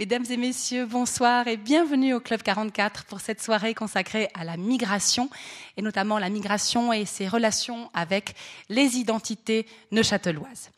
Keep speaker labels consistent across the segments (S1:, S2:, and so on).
S1: Mesdames et messieurs, bonsoir et bienvenue au Club 44 pour cette soirée consacrée à la migration et notamment la migration et ses relations avec les identités neuchâteloises.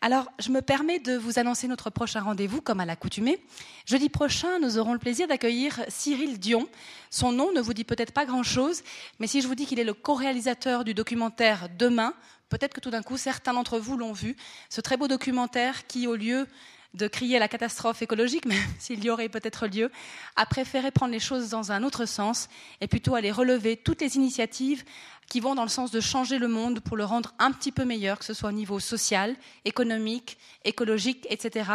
S1: Alors, je me permets de vous annoncer notre prochain rendez-vous comme à l'accoutumée. Jeudi prochain, nous aurons le plaisir d'accueillir Cyril Dion. Son nom ne vous dit peut-être pas grand-chose, mais si je vous dis qu'il est le co-réalisateur du documentaire Demain, peut-être que tout d'un coup, certains d'entre vous l'ont vu. Ce très beau documentaire qui, au lieu de crier la catastrophe écologique, même s'il y aurait peut-être lieu, a préféré prendre les choses dans un autre sens et plutôt aller relever toutes les initiatives qui vont dans le sens de changer le monde pour le rendre un petit peu meilleur, que ce soit au niveau social, économique, écologique, etc.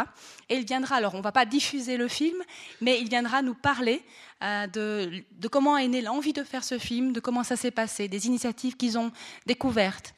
S1: Et il viendra, alors on ne va pas diffuser le film, mais il viendra nous parler euh, de, de comment est née l'envie de faire ce film, de comment ça s'est passé, des initiatives qu'ils ont découvertes,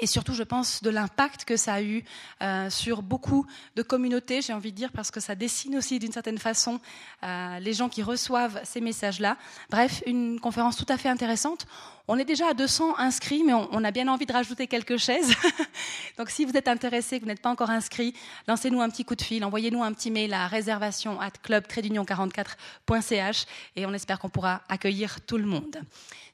S1: et surtout, je pense, de l'impact que ça a eu euh, sur beaucoup de communautés, j'ai envie de dire, parce que ça dessine aussi d'une certaine façon euh, les gens qui reçoivent ces messages-là. Bref, une conférence tout à fait intéressante. On est déjà à 200 inscrits, mais on, a bien envie de rajouter quelques chaises. Donc si vous êtes intéressé, que vous n'êtes pas encore inscrit, lancez-nous un petit coup de fil, envoyez-nous un petit mail à réservation at club-44.ch et on espère qu'on pourra accueillir tout le monde.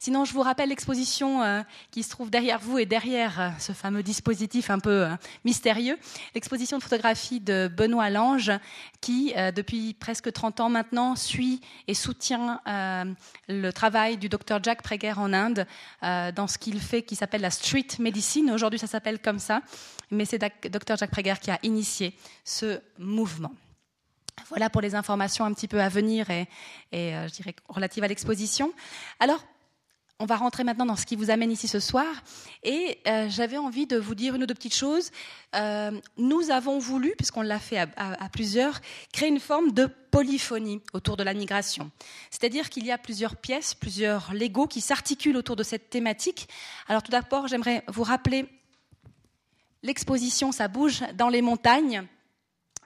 S1: Sinon, je vous rappelle l'exposition euh, qui se trouve derrière vous et derrière euh, ce fameux dispositif un peu euh, mystérieux, l'exposition de photographie de Benoît Lange, qui, depuis presque 30 ans maintenant, suit et soutient le travail du docteur Jack Prager en Inde euh, dans ce qu'il fait qui s'appelle la street medicine. Aujourd'hui, ça s'appelle comme ça, mais c'est docteur Jack Prager qui a initié ce mouvement. Voilà pour les informations un petit peu à venir et, et je dirais relatives à l'exposition. Alors, on va rentrer maintenant dans ce qui vous amène ici ce soir. Et euh, j'avais envie de vous dire une ou deux petites choses. Euh, nous avons voulu, puisqu'on l'a fait à, à, à, plusieurs, créer une forme de polyphonie autour de la migration. C'est-à-dire qu'il y a plusieurs pièces, plusieurs Legos qui s'articulent autour de cette thématique. Alors tout d'abord, j'aimerais vous rappeler l'exposition Ça bouge dans les montagnes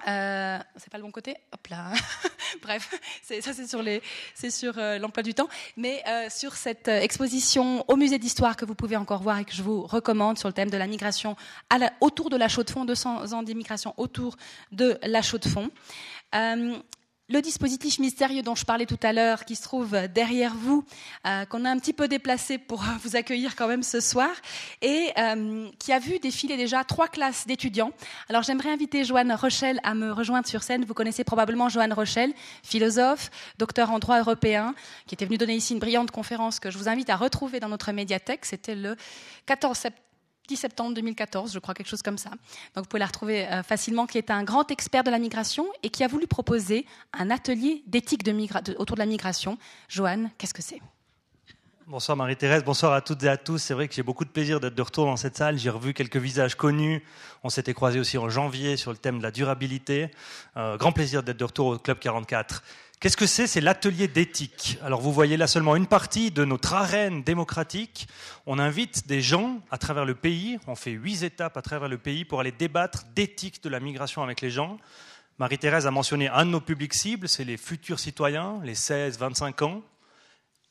S1: euh, c'est pas le bon côté? Hop là. Bref, ça c'est sur euh, l'emploi du temps. Mais euh, sur cette exposition au musée d'histoire que vous pouvez encore voir et que je vous recommande sur le thème de la migration autour de la chaux de fond, 200 ans d'immigration autour de la chaux de fond. Euh, le dispositif mystérieux dont je parlais tout à l'heure, qui se trouve derrière vous, euh, qu'on a un petit peu déplacé pour vous accueillir quand même ce soir, et euh, qui a vu défiler déjà trois classes d'étudiants. Alors j'aimerais inviter Joanne Rochelle à me rejoindre sur scène. Vous connaissez probablement Joanne Rochelle, philosophe, docteur en droit européen, qui était venue donner ici une brillante conférence que je vous invite à retrouver dans notre médiathèque. C'était le 14 septembre 10 septembre 2014, je crois, quelque chose comme ça. Donc vous pouvez la retrouver euh, facilement, qui est un grand expert de la migration et qui a voulu proposer un atelier d'éthique de autour de la migration. Joanne, qu'est-ce que c'est?
S2: Bonsoir Marie-Thérèse, bonsoir à toutes et à tous. C'est vrai que j'ai beaucoup de plaisir d'être de retour dans cette salle. J'ai revu quelques visages connus. On s'était croisés aussi en janvier sur le thème de la durabilité. Euh, grand plaisir d'être de retour au Club 44. Qu'est-ce que c'est C'est l'atelier d'éthique? Alors vous voyez là seulement une partie de notre arène démocratique. On invite des gens à travers le pays, on fait huit étapes à travers le pays pour aller débattre d'éthique de la migration avec les gens. Marie-Thérèse a mentionné un de nos publics cibles, c'est les futurs citoyens, les 16-25 ans.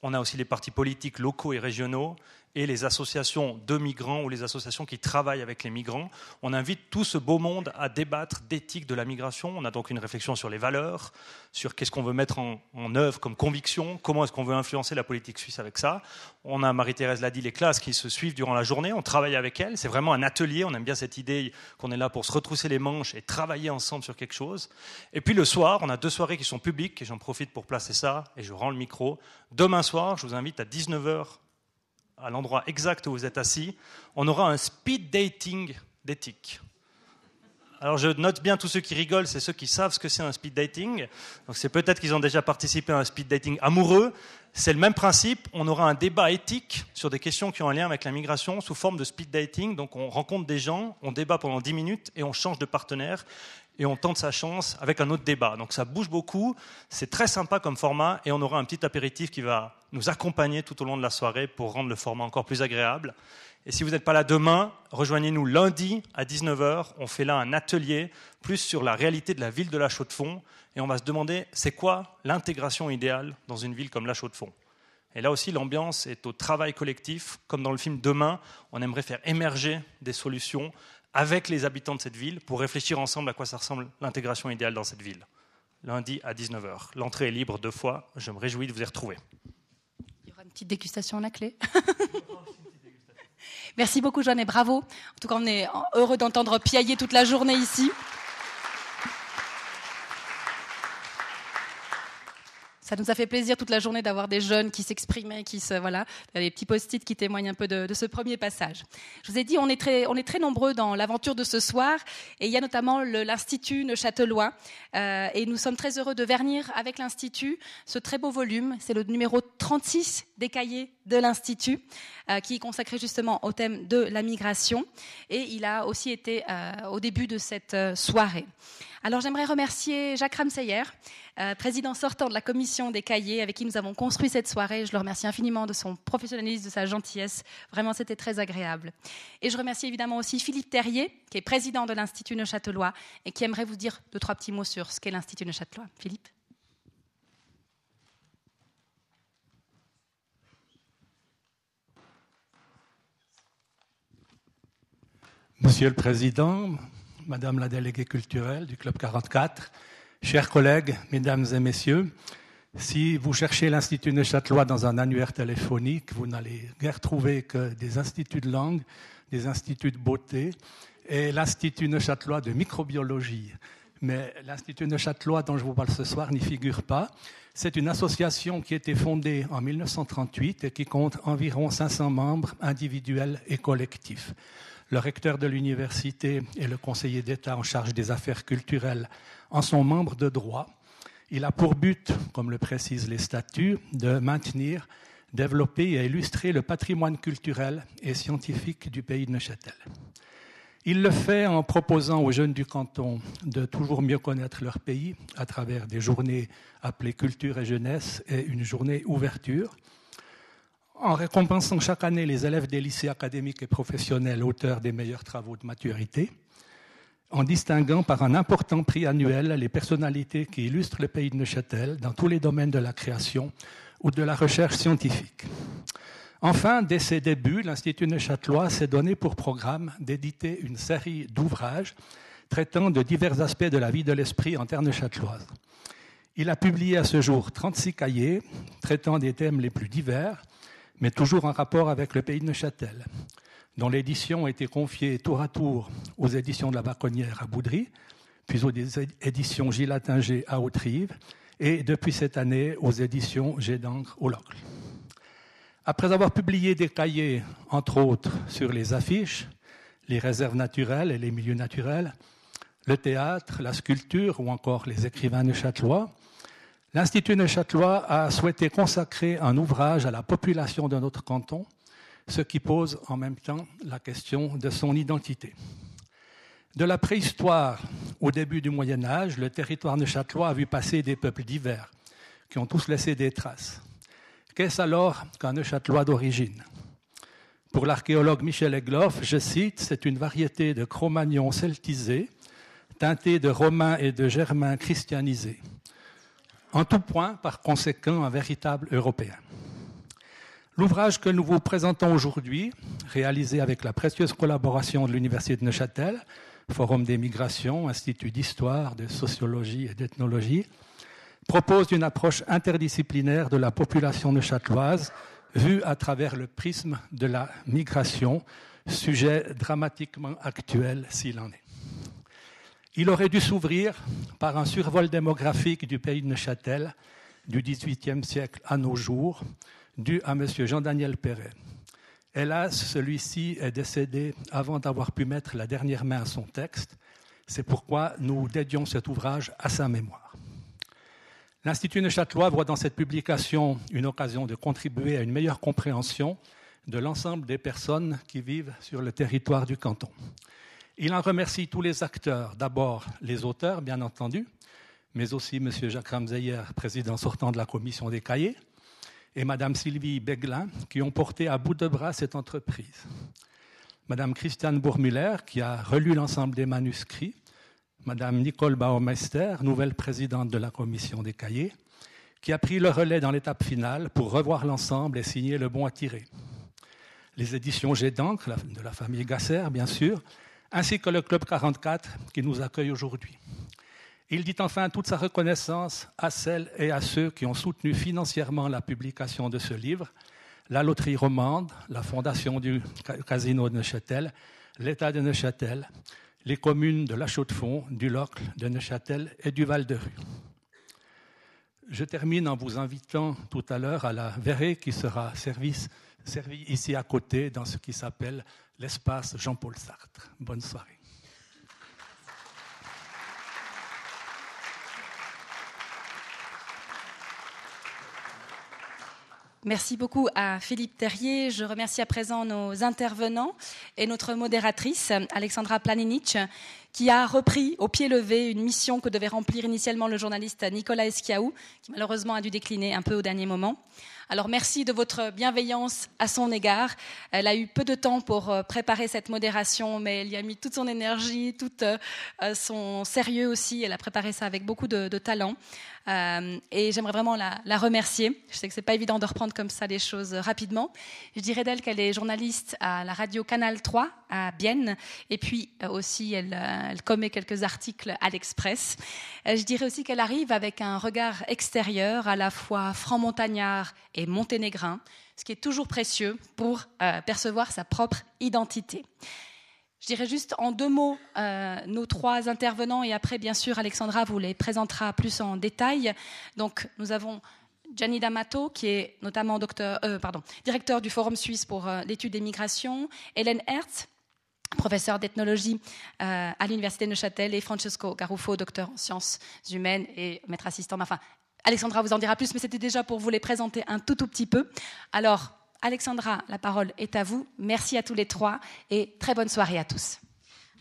S2: On a aussi les partis politiques locaux et régionaux et les associations de migrants ou les associations qui travaillent avec les migrants. On invite tout ce beau monde à débattre d'éthique de la migration. On a donc une réflexion sur les valeurs, sur qu'est-ce qu'on veut mettre en, œuvre comme conviction, comment est-ce qu'on veut influencer la politique suisse avec ça. On a, Marie-Thérèse l'a dit, les classes qui se suivent durant la journée. On travaille avec elles. C'est vraiment un atelier. On aime bien cette idée qu'on est là pour se retrousser les manches et travailler ensemble sur quelque chose. Et puis le soir, on a deux soirées qui sont publiques et j'en profite pour placer ça et je rends le micro. Demain soir, je vous invite à 19h à l'endroit exact où vous êtes assis, on aura un speed dating d'éthique. Alors je note bien tous ceux qui rigolent, c'est ceux qui savent ce que c'est un speed dating. Donc c'est peut-être qu'ils ont déjà participé à un speed dating amoureux. C'est le même principe. On aura un débat éthique sur des questions qui ont un lien avec la migration sous forme de speed dating. Donc on rencontre des gens, on débat pendant 10 minutes et on change de partenaire et on tente sa chance avec un autre débat. Donc ça bouge beaucoup, c'est très sympa comme format et on aura un petit apéritif qui va nous accompagner tout au long de la soirée pour rendre le format encore plus agréable. Et si vous n'êtes pas là demain, rejoignez-nous lundi à 19h. On fait là un atelier plus sur la réalité de la ville de La Chaux-de-Fonds et on va se demander c'est quoi l'intégration idéale dans une ville comme La Chaux-de-Fonds? Et là aussi, l'ambiance est au travail collectif. Comme dans le film Demain, on aimerait faire émerger des solutions avec les habitants de cette ville pour réfléchir ensemble à quoi ça ressemble l'intégration idéale dans cette ville. lundi à 19h. L'entrée est libre deux fois. Je me réjouis de vous y retrouver.
S1: Il y aura une petite dégustation à la clé. Merci beaucoup, Joanne, et bravo. En tout cas, on est heureux d'entendre piailler toute la journée ici. Ça nous a fait plaisir toute la journée d'avoir des jeunes qui s'exprimaient, qui se voilà, des petits post-it qui témoignent un peu de, ce premier passage. Je vous ai dit, on est très, nombreux dans l'aventure de ce soir, et il y a notamment l'Institut Neuchâtelois, euh, et nous sommes très heureux de vernir avec l'Institut ce très beau volume. C'est le numéro 36 des cahiers de l'Institut, euh, qui est consacré justement au thème de la migration, et il a aussi été euh, au début de cette soirée. Alors j'aimerais remercier Jacques Ramseyer, euh, président sortant de la commission des cahiers avec qui nous avons construit cette soirée. Je le remercie infiniment de son professionnalisme, de sa gentillesse. Vraiment, c'était très agréable. Et je remercie évidemment aussi Philippe Terrier, qui est président de l'Institut Neuchâtelois et qui aimerait vous dire deux, trois petits mots sur ce qu'est l'Institut Neuchâtelois. Philippe
S3: Monsieur le Président, Madame la déléguée culturelle du Club 44, chers collègues, mesdames et messieurs, si vous cherchez l'Institut Neuchâtelois dans un annuaire téléphonique, vous n'allez guère trouver que des instituts de langue, des instituts de beauté et l'Institut Neuchâtelois de microbiologie. Mais l'Institut Neuchâtelois dont je vous parle ce soir n'y figure pas. C'est une association qui a été fondée en 1938 et qui compte environ 500 membres individuels et collectifs. Le recteur de l'université et le conseiller d'État en charge des affaires culturelles en sont membres de droit. Il a pour but, comme le précisent les statuts, de maintenir, développer et illustrer le patrimoine culturel et scientifique du pays de Neuchâtel. Il le fait en proposant aux jeunes du canton de toujours mieux connaître leur pays à travers des journées appelées culture et jeunesse et une journée ouverture, en récompensant chaque année les élèves des lycées académiques et professionnels auteurs des meilleurs travaux de maturité, en distinguant par un important prix annuel les personnalités qui illustrent le pays de Neuchâtel dans tous les domaines de la création ou de la recherche scientifique. Enfin, dès ses débuts, l'Institut neuchâtelois s'est donné pour programme d'éditer une série d'ouvrages traitant de divers aspects de la vie de l'esprit en terre neuchâteloise. Il a publié à ce jour 36 cahiers traitant des thèmes les plus divers, mais toujours en rapport avec le pays de Neuchâtel, dont l'édition a été confiée tour à tour aux éditions de la Baconnière à Boudry, puis aux éditions Gilles à Autrive, et depuis cette année aux éditions Gédangre au Locle. Après avoir publié des cahiers, entre autres, sur les affiches, les réserves naturelles et les milieux naturels, le théâtre, la sculpture ou encore les écrivains neuchâtelois, L'Institut Neuchâtelois a souhaité consacrer un ouvrage à la population de notre canton, ce qui pose en même temps la question de son identité. De la préhistoire au début du Moyen Âge, le territoire neuchâtelois a vu passer des peuples divers, qui ont tous laissé des traces. Qu'est-ce alors qu'un neuchâtelois d'origine? Pour l'archéologue Michel Egloff, je cite, c'est une variété de Cro-Magnon celtisé, teinté de romains et de germains christianisés en tout point, par conséquent, un véritable Européen. L'ouvrage que nous vous présentons aujourd'hui, réalisé avec la précieuse collaboration de l'Université de Neuchâtel, Forum des migrations, Institut d'histoire, de sociologie et d'ethnologie, propose une approche interdisciplinaire de la population neuchâteloise vue à travers le prisme de la migration, sujet dramatiquement actuel s'il en est. Il aurait dû s'ouvrir par un survol démographique du pays de Neuchâtel du XVIIIe siècle à nos jours, dû à M. Jean-Daniel Perret. Hélas, celui-ci est décédé avant d'avoir pu mettre la dernière main à son texte. C'est pourquoi nous dédions cet ouvrage à sa mémoire. L'Institut Neuchâtelois voit dans cette publication une occasion de contribuer à une meilleure compréhension de l'ensemble des personnes qui vivent sur le territoire du canton. Il en remercie tous les acteurs, d'abord les auteurs, bien entendu, mais aussi M. Jacques Ramseyer, président sortant de la commission des cahiers, et Mme Sylvie Beglin, qui ont porté à bout de bras cette entreprise. Mme Christiane Bourmuller, qui a relu l'ensemble des manuscrits, Mme Nicole Baumeister, nouvelle présidente de la commission des cahiers, qui a pris le relais dans l'étape finale pour revoir l'ensemble et signer le bon à tirer. Les éditions G d'encre de la famille Gasser, bien sûr, ainsi que le Club 44 qui nous accueille aujourd'hui. Il dit enfin toute sa reconnaissance à celles et à ceux qui ont soutenu financièrement la publication de ce livre, la Loterie Romande, la Fondation du Casino de Neuchâtel, l'État de Neuchâtel, les communes de La Chaux-de-Fonds, du Locle, de Neuchâtel et du Val-de-Rue. Je termine en vous invitant tout à l'heure à la verrée qui sera servie ici à côté dans ce qui s'appelle l'espace Jean-Paul Sartre. Bonne soirée.
S1: Merci beaucoup à Philippe Terrier. Je remercie à présent nos intervenants et notre modératrice, Alexandra Planinic, qui a repris au pied levé une mission que devait remplir initialement le journaliste Nicolas Eschiaou, qui malheureusement a dû décliner un peu au dernier moment. Alors merci de votre bienveillance à son égard. Elle a eu peu de temps pour euh, préparer cette modération, mais elle y a mis toute son énergie, tout euh, son sérieux aussi. Elle a préparé ça avec beaucoup de, talent. Euh, et j'aimerais vraiment la, remercier. Je sais que c'est pas évident de reprendre comme ça les choses rapidement. Je dirais d'elle qu'elle est journaliste à la radio Canal 3 à Bienne, et puis aussi elle, elle commet quelques articles à l'Express. je dirais aussi qu'elle arrive avec un regard extérieur, à la fois franc-montagnard et monténégrin, ce qui est toujours précieux pour euh, percevoir sa propre identité. Je dirais juste en deux mots euh, nos trois intervenants et après, bien sûr, Alexandra vous les présentera plus en détail. Donc, nous avons Gianni D'Amato, qui est notamment euh, directeur du Forum suisse pour l'étude des migrations, Hélène Hertz, professeur d'ethnologie à l'Université de Neuchâtel, et Francesco Garuffo, docteur en sciences humaines et maître assistant, enfin Alexandra vous en dira plus, mais c'était déjà pour vous les présenter un tout, petit peu. Alors, Alexandra, la parole est à vous. Merci à tous les trois et très bonne soirée à tous.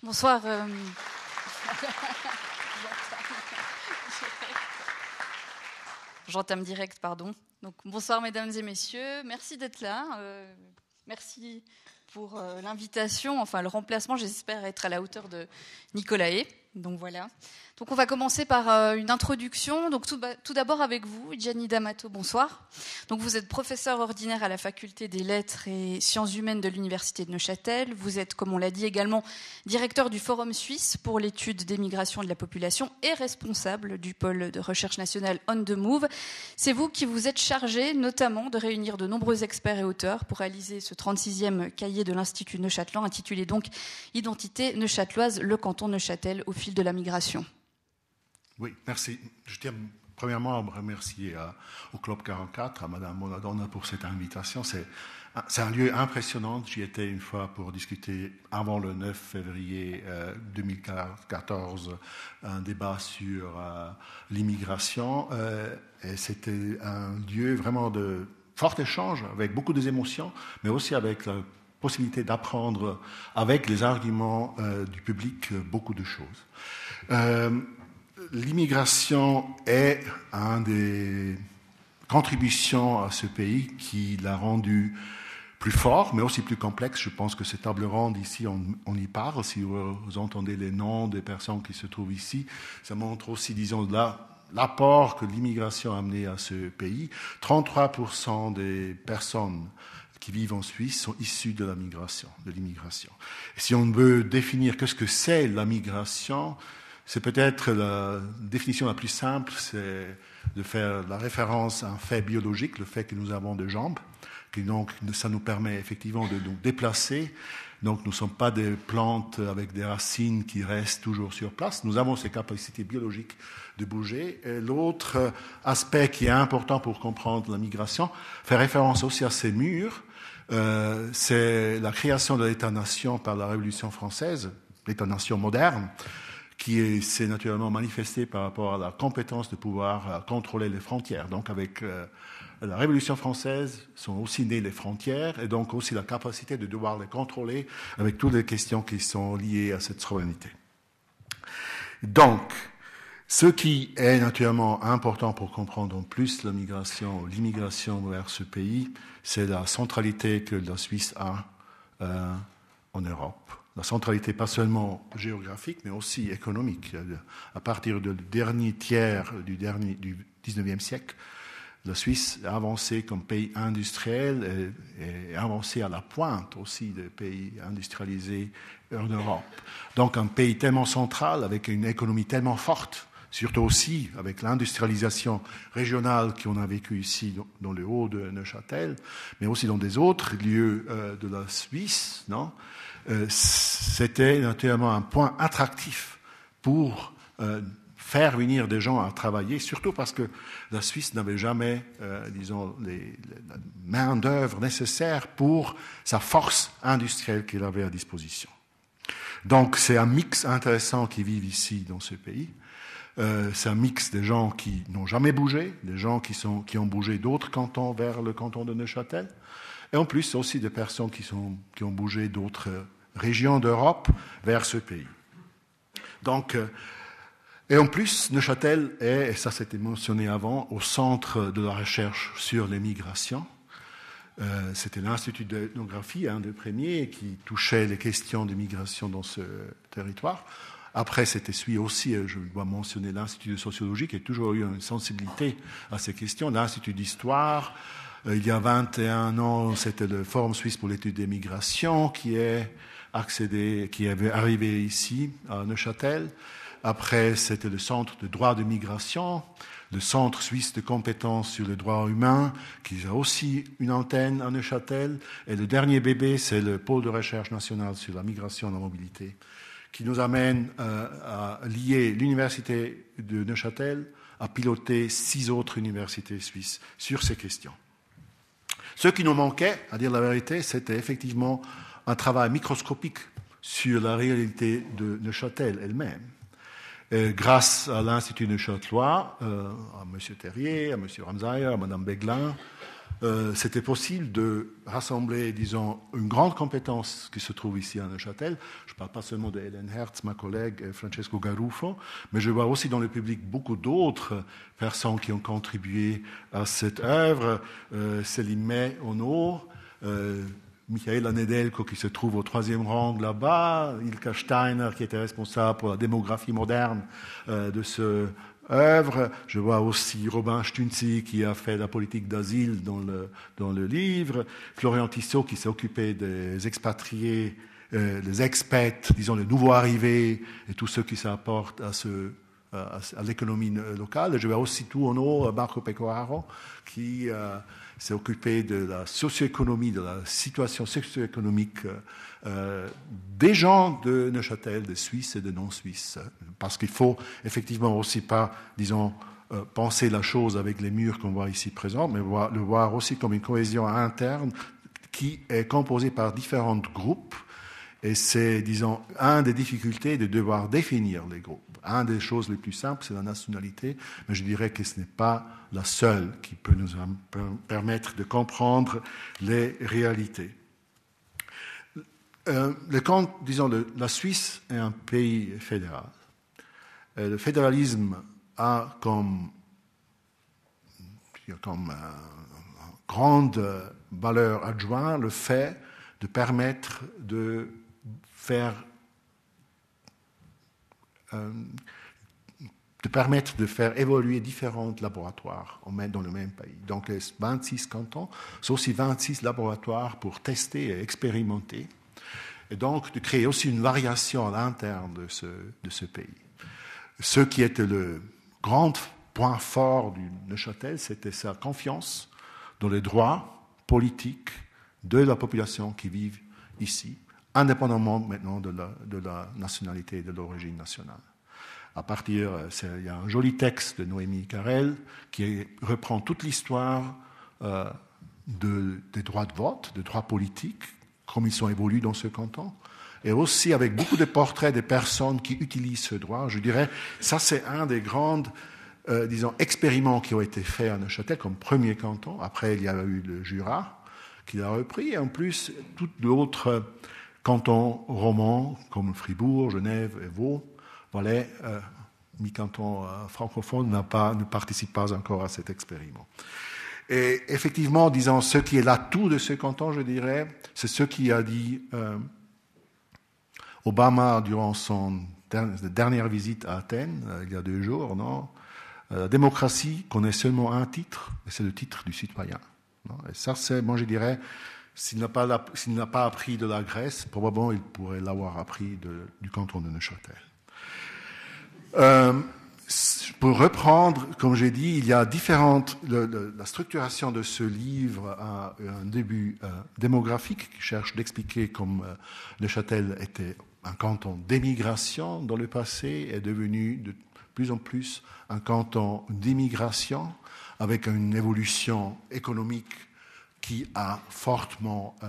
S4: Bonsoir. Euh, j'entame direct, pardon. Donc, bonsoir, mesdames et messieurs. Merci d'être là. Euh, merci pour euh, l'invitation, enfin le remplacement. J'espère être à la hauteur de Nicolae. Donc voilà. Donc on va commencer par euh, une introduction. Donc tout, d'abord avec vous, Gianni D'Amato, bonsoir. Donc vous êtes professeur ordinaire à la faculté des lettres et sciences humaines de l'université de Neuchâtel. Vous êtes, comme on l'a dit également, directeur du Forum suisse pour l'étude des migrations de la population et responsable du pôle de recherche nationale On the Move. C'est vous qui vous êtes chargé notamment de réunir de nombreux experts et auteurs pour réaliser ce 36e cahier de l'Institut Neuchâtelan intitulé donc Identité neuchâteloise, le canton Neuchâtel au de la migration.
S5: Oui, merci. Je tiens premièrement à remercier euh, au Club 44, à Madame Monadonna pour cette invitation. C'est un lieu impressionnant. J'y étais une fois pour discuter avant le 9 février 2014 euh, un débat sur euh, l'immigration. c'était un lieu vraiment de fort échange, avec beaucoup d'émotions, mais aussi avec possibilité d'apprendre avec les arguments du public beaucoup de choses l'immigration est un des contributions à ce pays qui l'a rendu plus fort, mais aussi plus complexe. Je pense que cette table ronde ici, on, y parle. Si vous, entendez les noms des personnes qui se trouvent ici, ça montre aussi, disons, l'apport que l'immigration a amené à ce pays. 33% des personnes qui vivent en Suisse sont issues de la migration, de l'immigration. Si on veut définir qu'est-ce que c'est la migration, c'est peut-être la définition la plus simple, c'est de faire la référence à un fait biologique, le fait que nous avons des jambes, que donc ça nous permet effectivement de nous déplacer. Donc nous ne sommes pas des plantes avec des racines qui restent toujours sur place. Nous avons ces capacités biologiques de bouger. L'autre aspect qui est important pour comprendre la migration fait référence aussi à ces murs. Euh, c'est la création de l'État-nation par la Révolution française, l'État-nation moderne qui s'est naturellement manifesté par rapport à la compétence de pouvoir euh, contrôler les frontières. Donc avec euh, la Révolution française sont aussi nées les frontières et donc aussi la capacité de devoir les contrôler avec toutes les questions qui sont liées à cette souveraineté. Donc, ce qui est naturellement important pour comprendre en plus la migration, l'immigration vers ce pays, c'est la centralité que la Suisse a euh, en Europe la centralité pas seulement géographique, mais aussi économique. À partir du dernier tiers du, dernier, du 19e siècle, la Suisse a avancé comme pays industriel et, a avancé à la pointe aussi des pays industrialisés en Europe. Donc un pays tellement central, avec une économie tellement forte, surtout aussi avec l'industrialisation régionale qu'on a vécue ici dans le haut de Neuchâtel, mais aussi dans des autres lieux euh, de la Suisse, non? Euh, c'était naturellement un point attractif pour euh, faire venir des gens à travailler, surtout parce que la Suisse n'avait jamais, disons, les, la main-d'œuvre nécessaire pour sa force industrielle qu'il avait à disposition. Donc c'est un mix intéressant qui vivent ici dans ce pays. Euh, c'est un mix des gens qui n'ont jamais bougé, des gens qui, ont bougé d'autres cantons vers le canton de Neuchâtel, et en plus aussi des personnes qui, ont bougé d'autres régions d'Europe vers ce pays. Donc, euh, et en plus, Neuchâtel est, et ça c'était mentionné avant, au centre de la recherche sur les migrations. Euh, c'était l'Institut d'ethnographie, un des premiers, qui touchait les questions de migration dans ce territoire. Après, c'était celui aussi, euh, je dois mentionner l'Institut de sociologie, qui a toujours eu une sensibilité à ces questions. L'Institut d'histoire, euh, il y a 21 ans, c'était le Forum suisse pour l'étude des migrations qui est accédé, qui est arrivé ici, à Neuchâtel. Après, c'était le Centre de droit de migration le Centre suisse de compétences sur le droit humain, qui a aussi une antenne à Neuchâtel. Et le dernier bébé, c'est le pôle de recherche national sur la migration et la mobilité, qui nous amène euh, à lier l'université de Neuchâtel à piloter six autres universités suisses sur ces questions. Ce qui nous manquait, à dire la vérité, c'était effectivement un travail microscopique sur la réalité de Neuchâtel elle-même. Grâce à l'Institut de Châtelois, euh, à M. Terrier, à M. Ramsayer, à Mme Beglin, euh, c'était possible de rassembler, disons, une grande compétence qui se trouve ici à Neuchâtel. Je ne parle pas seulement de Hélène Hertz, ma collègue, Francesco Garuffo, mais je vois aussi dans le public beaucoup d'autres personnes qui ont contribué à cette œuvre. Euh, Céline May, Ono, euh, Michael Anedelko qui se trouve au troisième rang là-bas, Ilka Steiner qui était responsable pour la démographie moderne euh, de ce œuvre. Je vois aussi Robin Stunzi qui a fait la politique d'asile dans le, dans le livre, Florian Tissot qui s'est occupé des expatriés, euh, les expats, disons les nouveaux arrivés et tous ceux qui s'apportent à ce à, l'économie locale. Je vois aussi tout en haut Marco Pecoraro qui euh, s'est occupé de la socio-économie, de la situation socio-économique euh, des gens de Neuchâtel, des Suisses et des non-Suisses. Parce qu'il faut effectivement aussi pas, disons, euh, penser la chose avec les murs qu'on voit ici présents, mais le voir aussi comme une cohésion interne qui est composée par différents groupes. Et c'est, disons, un des difficultés de devoir définir les groupes. Un des choses les plus simples, c'est la nationalité, mais je dirais que ce n'est pas la seule qui peut nous permettre de comprendre les réalités. Euh, le, disons, la Suisse est un pays fédéral. Euh, le fédéralisme a comme, grande valeur adjointe le fait de permettre de faire euh, de permettre de faire évoluer différents laboratoires dans le même pays. Donc les 26 cantons sont aussi 26 laboratoires pour tester et expérimenter, et donc de créer aussi une variation à l'interne de ce, de ce pays. Ce qui était le grand point fort du Neuchâtel, c'était sa confiance dans les droits politiques de la population qui vit ici, indépendamment maintenant de la, de la nationalité et de l'origine nationale. À partir, euh, il y a un joli texte de Noémie Carrel qui reprend toute l'histoire euh, de, des droits de vote, des droits politiques, comme ils sont évolués dans ce canton, et aussi avec beaucoup de portraits des personnes qui utilisent ce droit. Je dirais, ça c'est un des grands, euh, disons, expériments qui ont été faits à Neuchâtel comme premier canton. Après, il y a eu le Jura qui l'a repris, et en plus, toutes d'autres cantons romans comme Fribourg, Genève et Vaud, voilà, euh, mi-canton euh, francophone ne participe pas encore à cet expériment. Et effectivement, disons, ce qui est l'atout de ce canton, je dirais, c'est ce qui a dit euh, Obama durant son dernière visite à Athènes, il y a deux jours, non La démocratie connaît seulement un titre, et c'est le titre du citoyen. Et ça, c'est, moi, je dirais, s'il n'a pas, pas, appris de la Grèce, probablement il pourrait l'avoir appris du canton de Neuchâtel. Euh, pour reprendre, comme j'ai dit, il y a différentes. la structuration de ce livre a un début euh, démographique qui cherche d'expliquer comme euh, Neuchâtel était un canton d'émigration dans le passé, est devenu de plus en plus un canton d'immigration avec une évolution économique qui a fortement euh,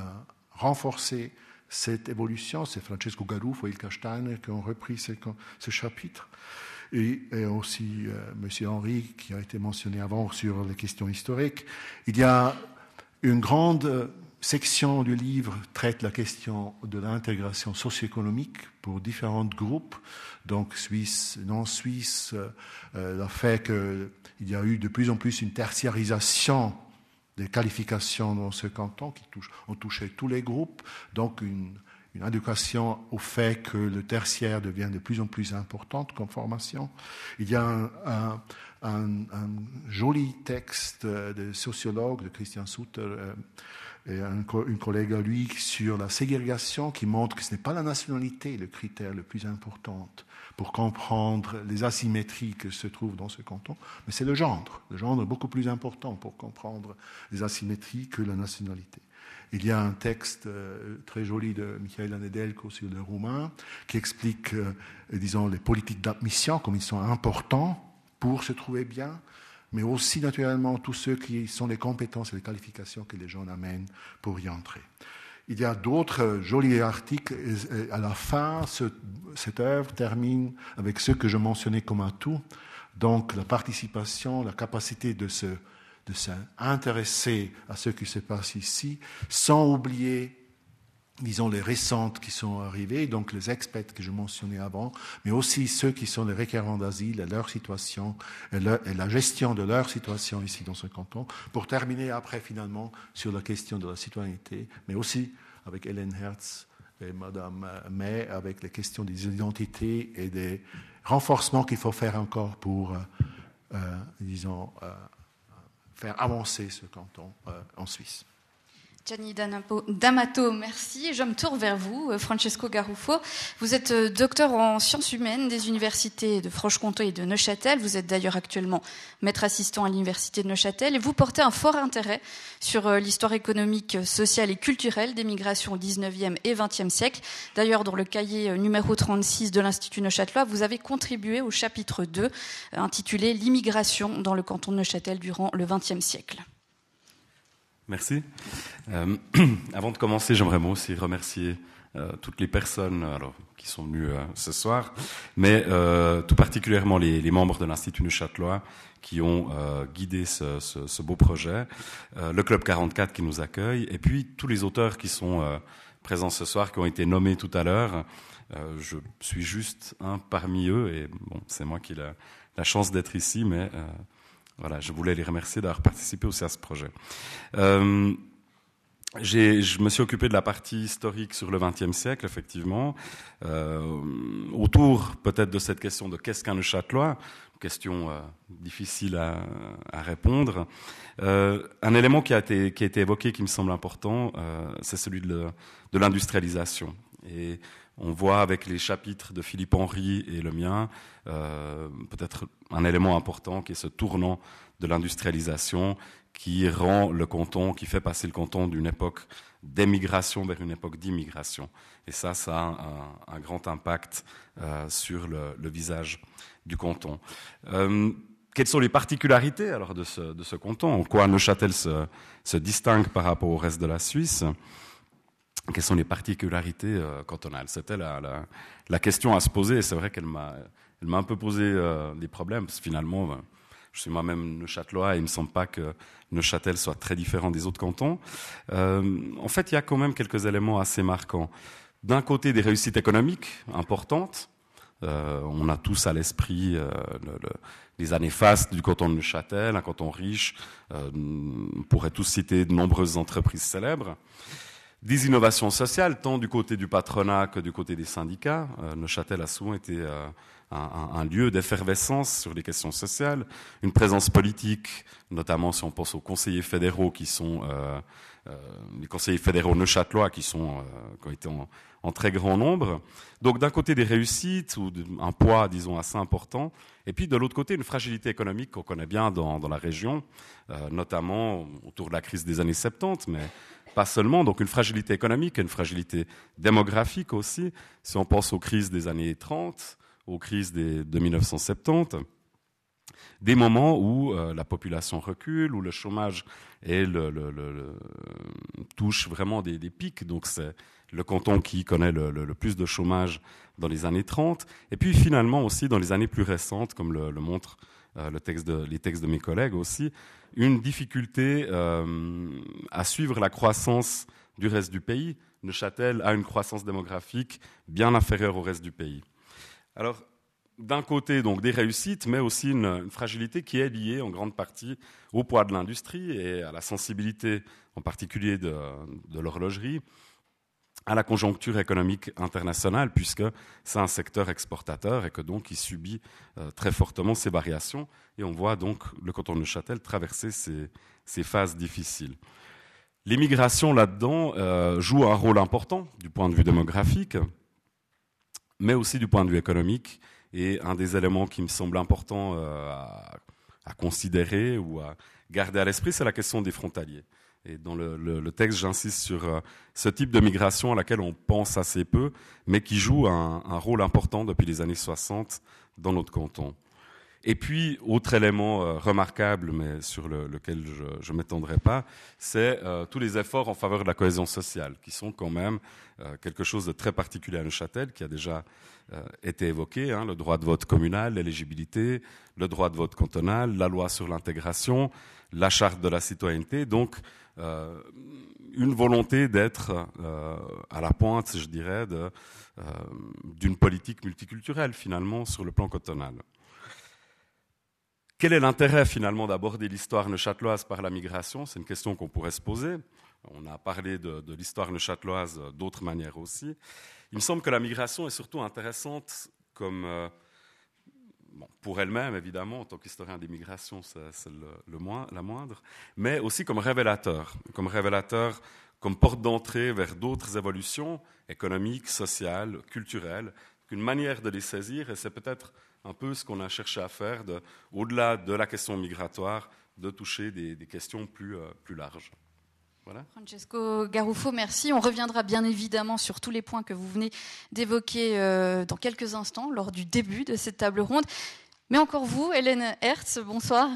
S5: renforcé cette évolution. C'est Francesco Garufo et Steiner qui ont repris ce, chapitre et, aussi euh, M. Henry, qui a été mentionné avant sur les questions historiques. Il y a une grande section du livre traite la question de l'intégration socio-économique pour différents groupes, donc suisse, non suisse, euh, le fait qu'il y a eu de plus en plus une tertiarisation des qualifications dans ce canton qui touche, ont touché tous les groupes, donc une une éducation au fait que le tertiaire devient de plus en plus importante comme formation. Il y a un, joli texte de sociologue, de Christian Sutter, euh, et un, une collègue à lui sur la ségrégation qui montre que ce n'est pas la nationalité le critère le plus important pour comprendre les asymétries que se trouvent dans ce canton, mais c'est le genre. Le genre est beaucoup plus important pour comprendre les asymétries que la nationalité. Il y a un texte euh, très joli de Michael Anedelko sur le roumain qui explique, euh, disons, les politiques d'admission, comme ils sont importants pour se trouver bien, mais aussi naturellement tous ceux qui sont les compétences et les qualifications que les gens amènent pour y entrer. Il y a d'autres jolis articles. Et à la fin, cette œuvre termine avec ce que je mentionnais comme un tout. Donc la participation, la capacité de se de s'intéresser à ce qui se passe ici, sans oublier, disons, les récentes qui sont arrivées, donc les experts que je mentionnais avant, mais aussi ceux qui sont les requérants d'asile leur situation, et, la gestion de leur situation ici dans ce canton, pour terminer après, finalement, sur la question de la citoyenneté, mais aussi avec Hélène Hertz et Madame May, avec les questions des identités et des renforcements qu'il faut faire encore pour, euh, euh, disons, euh, faire avancer ce canton euh, en Suisse.
S4: Gianni D'Amato, merci. Je me tourne vers vous, euh, Francesco Garufo. Vous êtes euh, docteur en sciences humaines des universités de Franche-Comté et de Neuchâtel. Vous êtes d'ailleurs actuellement maître assistant à l'université de Neuchâtel et vous portez un fort intérêt sur euh, l'histoire économique, sociale et culturelle des migrations au 19e et 20e siècle. D'ailleurs, dans le cahier numéro 36 de l'Institut Neuchâtelois, vous avez contribué au chapitre 2 intitulé L'immigration dans le canton de Neuchâtel durant le 20e siècle.
S6: Merci. Euh, avant de commencer, j'aimerais moi aussi remercier euh, toutes les personnes alors, qui sont venues euh, ce soir, mais tout particulièrement les, membres de l'Institut Neuchâtelois qui ont guidé ce, ce, beau projet, le Club 44 qui nous accueille, et puis tous les auteurs qui sont présents ce soir, qui ont été nommés tout à l'heure. je suis juste un parmi eux, et bon, c'est moi qui ai la, la chance d'être ici, mais voilà, je voulais les remercier d'avoir participé aussi à ce projet. Euh, je me suis occupé de la partie historique sur le XXe siècle, effectivement, euh, autour peut-être de cette question de qu'est-ce qu'un Neuchâtelois, question euh, difficile à, répondre. Euh, un élément qui a, été, qui a été évoqué, qui me semble important, c'est celui de l'industrialisation. Et on voit avec les chapitres de Philippe Henry et le mien, euh, peut-être un élément important qui est ce tournant de l'industrialisation qui rend le canton, qui fait passer le canton d'une époque d'émigration vers une époque d'immigration. Et ça, ça a un, grand impact euh, sur le, visage du canton. Euh, quelles sont les particularités alors de ce, canton? En quoi Neuchâtel se distingue par rapport au reste de la Suisse? Quelles sont les particularités euh, cantonales C'était la, la, la, question à se poser, c'est vrai qu'elle m'a, elle m'a un peu posé euh, des problèmes, parce que finalement, euh, je suis moi-même neuchâtelois, et il ne me semble pas que Neuchâtel soit très différent des autres cantons. Euh, en fait, il y a quand même quelques éléments assez marquants. D'un côté, des réussites économiques importantes. Euh, on a tous à l'esprit euh, le, le, les années fastes du canton de Neuchâtel, un canton riche. on pourrait tous citer de nombreuses entreprises célèbres. Des innovations sociales, tant du côté du patronat que du côté des syndicats. Euh, Neuchâtel a souvent été euh, un, lieu d'effervescence sur les questions sociales, une présence politique, notamment si on pense aux conseillers fédéraux qui sont euh, les conseillers fédéraux neuchâtelois qui sont qui ont été en, très grand nombre. Donc d'un côté des réussites ou un poids, disons, assez important, et puis de l'autre côté une fragilité économique qu'on connaît bien dans, dans la région, notamment autour de la crise des années 70, mais pas seulement, donc une fragilité économique, une fragilité démographique aussi, si on pense aux crises des années 30, aux crises de 1970, des moments où euh, la population recule, où le chômage touche vraiment des, pics, donc c'est le canton qui connaît le, plus de chômage dans les années 30, et puis finalement aussi dans les années plus récentes, comme le, montrent euh, le texte les textes de mes collègues aussi, une difficulté euh, à suivre la croissance du reste du pays. Neuchâtel a une croissance démographique bien inférieure au reste du pays. Alors, d'un côté, donc des réussites, mais aussi une, fragilité qui est liée en grande partie au poids de l'industrie et à la sensibilité, en particulier de l'horlogerie, à la conjoncture économique internationale, puisque c'est un secteur exportateur et que donc il subit euh, très fortement ces variations. Et on voit donc le canton de Neuchâtel traverser ces, phases difficiles. L'immigration là-dedans euh, joue un rôle important du point de vue démographique, mais aussi du point de vue économique. Et un des éléments qui me semble important euh, à considérer ou à garder à l'esprit, c'est la question des frontaliers. Et dans le, texte, j'insiste sur euh, ce type de migration à laquelle on pense assez peu, mais qui joue un, rôle important depuis les années 60 dans notre canton. Et puis, autre élément euh, remarquable, mais sur lequel je ne m'étendrai pas, c'est euh, tous les efforts en faveur de la cohésion sociale, qui sont quand même quelque chose de très particulier à Neuchâtel, qui a déjà été évoqué, hein, le droit de vote communal, l'éligibilité, le droit de vote cantonal, la loi sur l'intégration, la charte de la citoyenneté. Donc, euh, une volonté d'être euh, à la pointe, je dirais, euh, d'une politique multiculturelle finalement sur le plan cotonal. Quel est l'intérêt finalement d'aborder l'histoire neuchâteloise par la migration? C'est une question qu'on pourrait se poser. On a parlé de, de l'histoire neuchâteloise d'autres manières aussi. Il me semble que la migration est surtout intéressante comme pour elle-même, évidemment, en tant qu'historien des migrations, c'est la moindre, mais aussi comme révélateur, comme révélateur, comme porte d'entrée vers d'autres évolutions économiques, sociales, culturelles, qu'une manière de les saisir, et c'est peut-être un peu ce qu'on a cherché à faire, au-delà de la question migratoire, de toucher des, questions plus, euh, plus larges.
S4: Francesco Garuffo, merci. On reviendra bien évidemment sur tous les points que vous venez d'évoquer euh, dans quelques instants lors du début de cette table ronde. Mais encore vous, Hélène Hertz, bonsoir.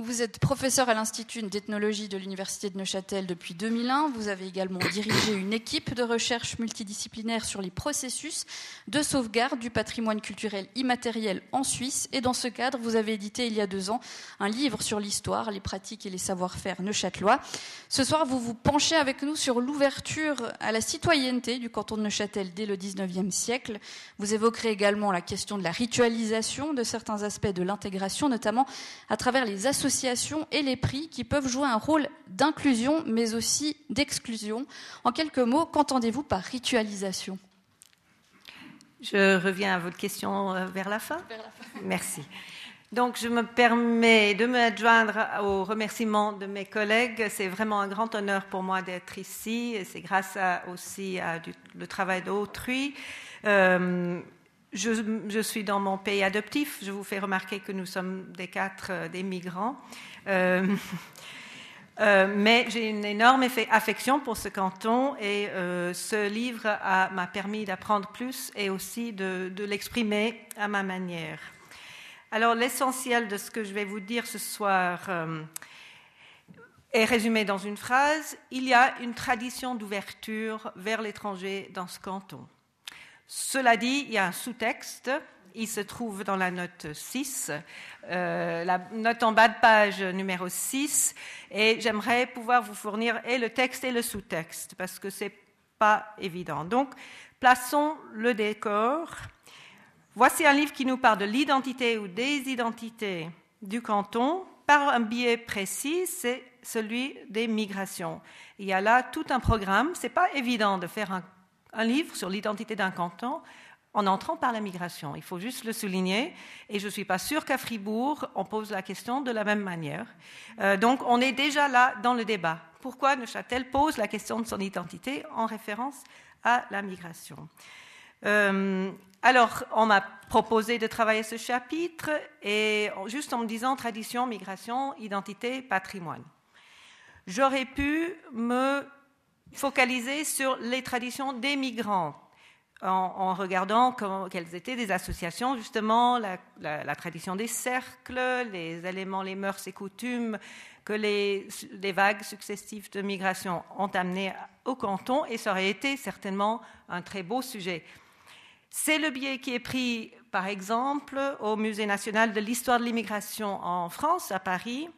S4: Vous êtes professeur à l'Institut d'ethnologie de l'Université de Neuchâtel depuis 2001. Vous avez également dirigé une équipe de recherche multidisciplinaire sur les processus de sauvegarde du patrimoine culturel immatériel en Suisse. Et dans ce cadre, vous avez édité il y a deux ans un livre sur l'histoire, les pratiques et les savoir-faire neuchâtelois. Ce soir, vous vous penchez avec nous sur l'ouverture à la citoyenneté du canton de Neuchâtel dès le 19e siècle. Vous évoquerez également la question de la ritualisation de certains aspects de l'intégration, notamment à travers les associations et les prix qui peuvent jouer un rôle d'inclusion mais aussi d'exclusion. En quelques mots, qu'entendez-vous par ritualisation?
S7: Je reviens à votre question euh, vers la fin. Merci. Donc, je me permets de me joindre aux remerciements de mes collègues. C'est vraiment un grand honneur pour moi d'être ici. C'est grâce aussi à le travail d'autrui. Euh, je, suis dans mon pays adoptif. Je vous fais remarquer que nous sommes des quatre euh, des migrants. Euh, euh, mais j'ai une énorme affection pour ce canton et ce livre m'a permis d'apprendre plus et aussi de l'exprimer à ma manière. Alors l'essentiel de ce que je vais vous dire ce soir est résumé dans une phrase. Il y a une tradition d'ouverture vers l'étranger dans ce canton. Cela dit, il y a un sous-texte. Il se trouve dans la note 6, euh, la note en bas de page numéro 6, et j'aimerais pouvoir vous fournir et le texte et le sous-texte, parce que ce n'est pas évident. Donc, plaçons le décor. Voici un livre qui nous parle de l'identité ou des identités du canton par un biais précis, c'est celui des migrations. Il y a là tout un programme. Ce n'est pas évident de faire un livre sur l'identité d'un canton en entrant par la migration. Il faut juste le souligner. Et je ne suis pas sûre qu'à Fribourg, on pose la question de la même manière. Euh, donc, on est déjà là dans le débat. Pourquoi Neuchâtel pose la question de son identité en référence à la migration? Euh, alors, on m'a proposé de travailler ce chapitre, et juste en me disant tradition, migration, identité, patrimoine. J'aurais pu me focaliser sur les traditions des migrants, en, regardant quelles étaient des associations, justement, la, tradition des cercles, les éléments, les mœurs et coutumes que les, vagues successives de migration ont amené au canton, et ça aurait été certainement un très beau sujet. C'est le biais qui est pris, par exemple, au Musée national de l'histoire de l'immigration en France, à Paris,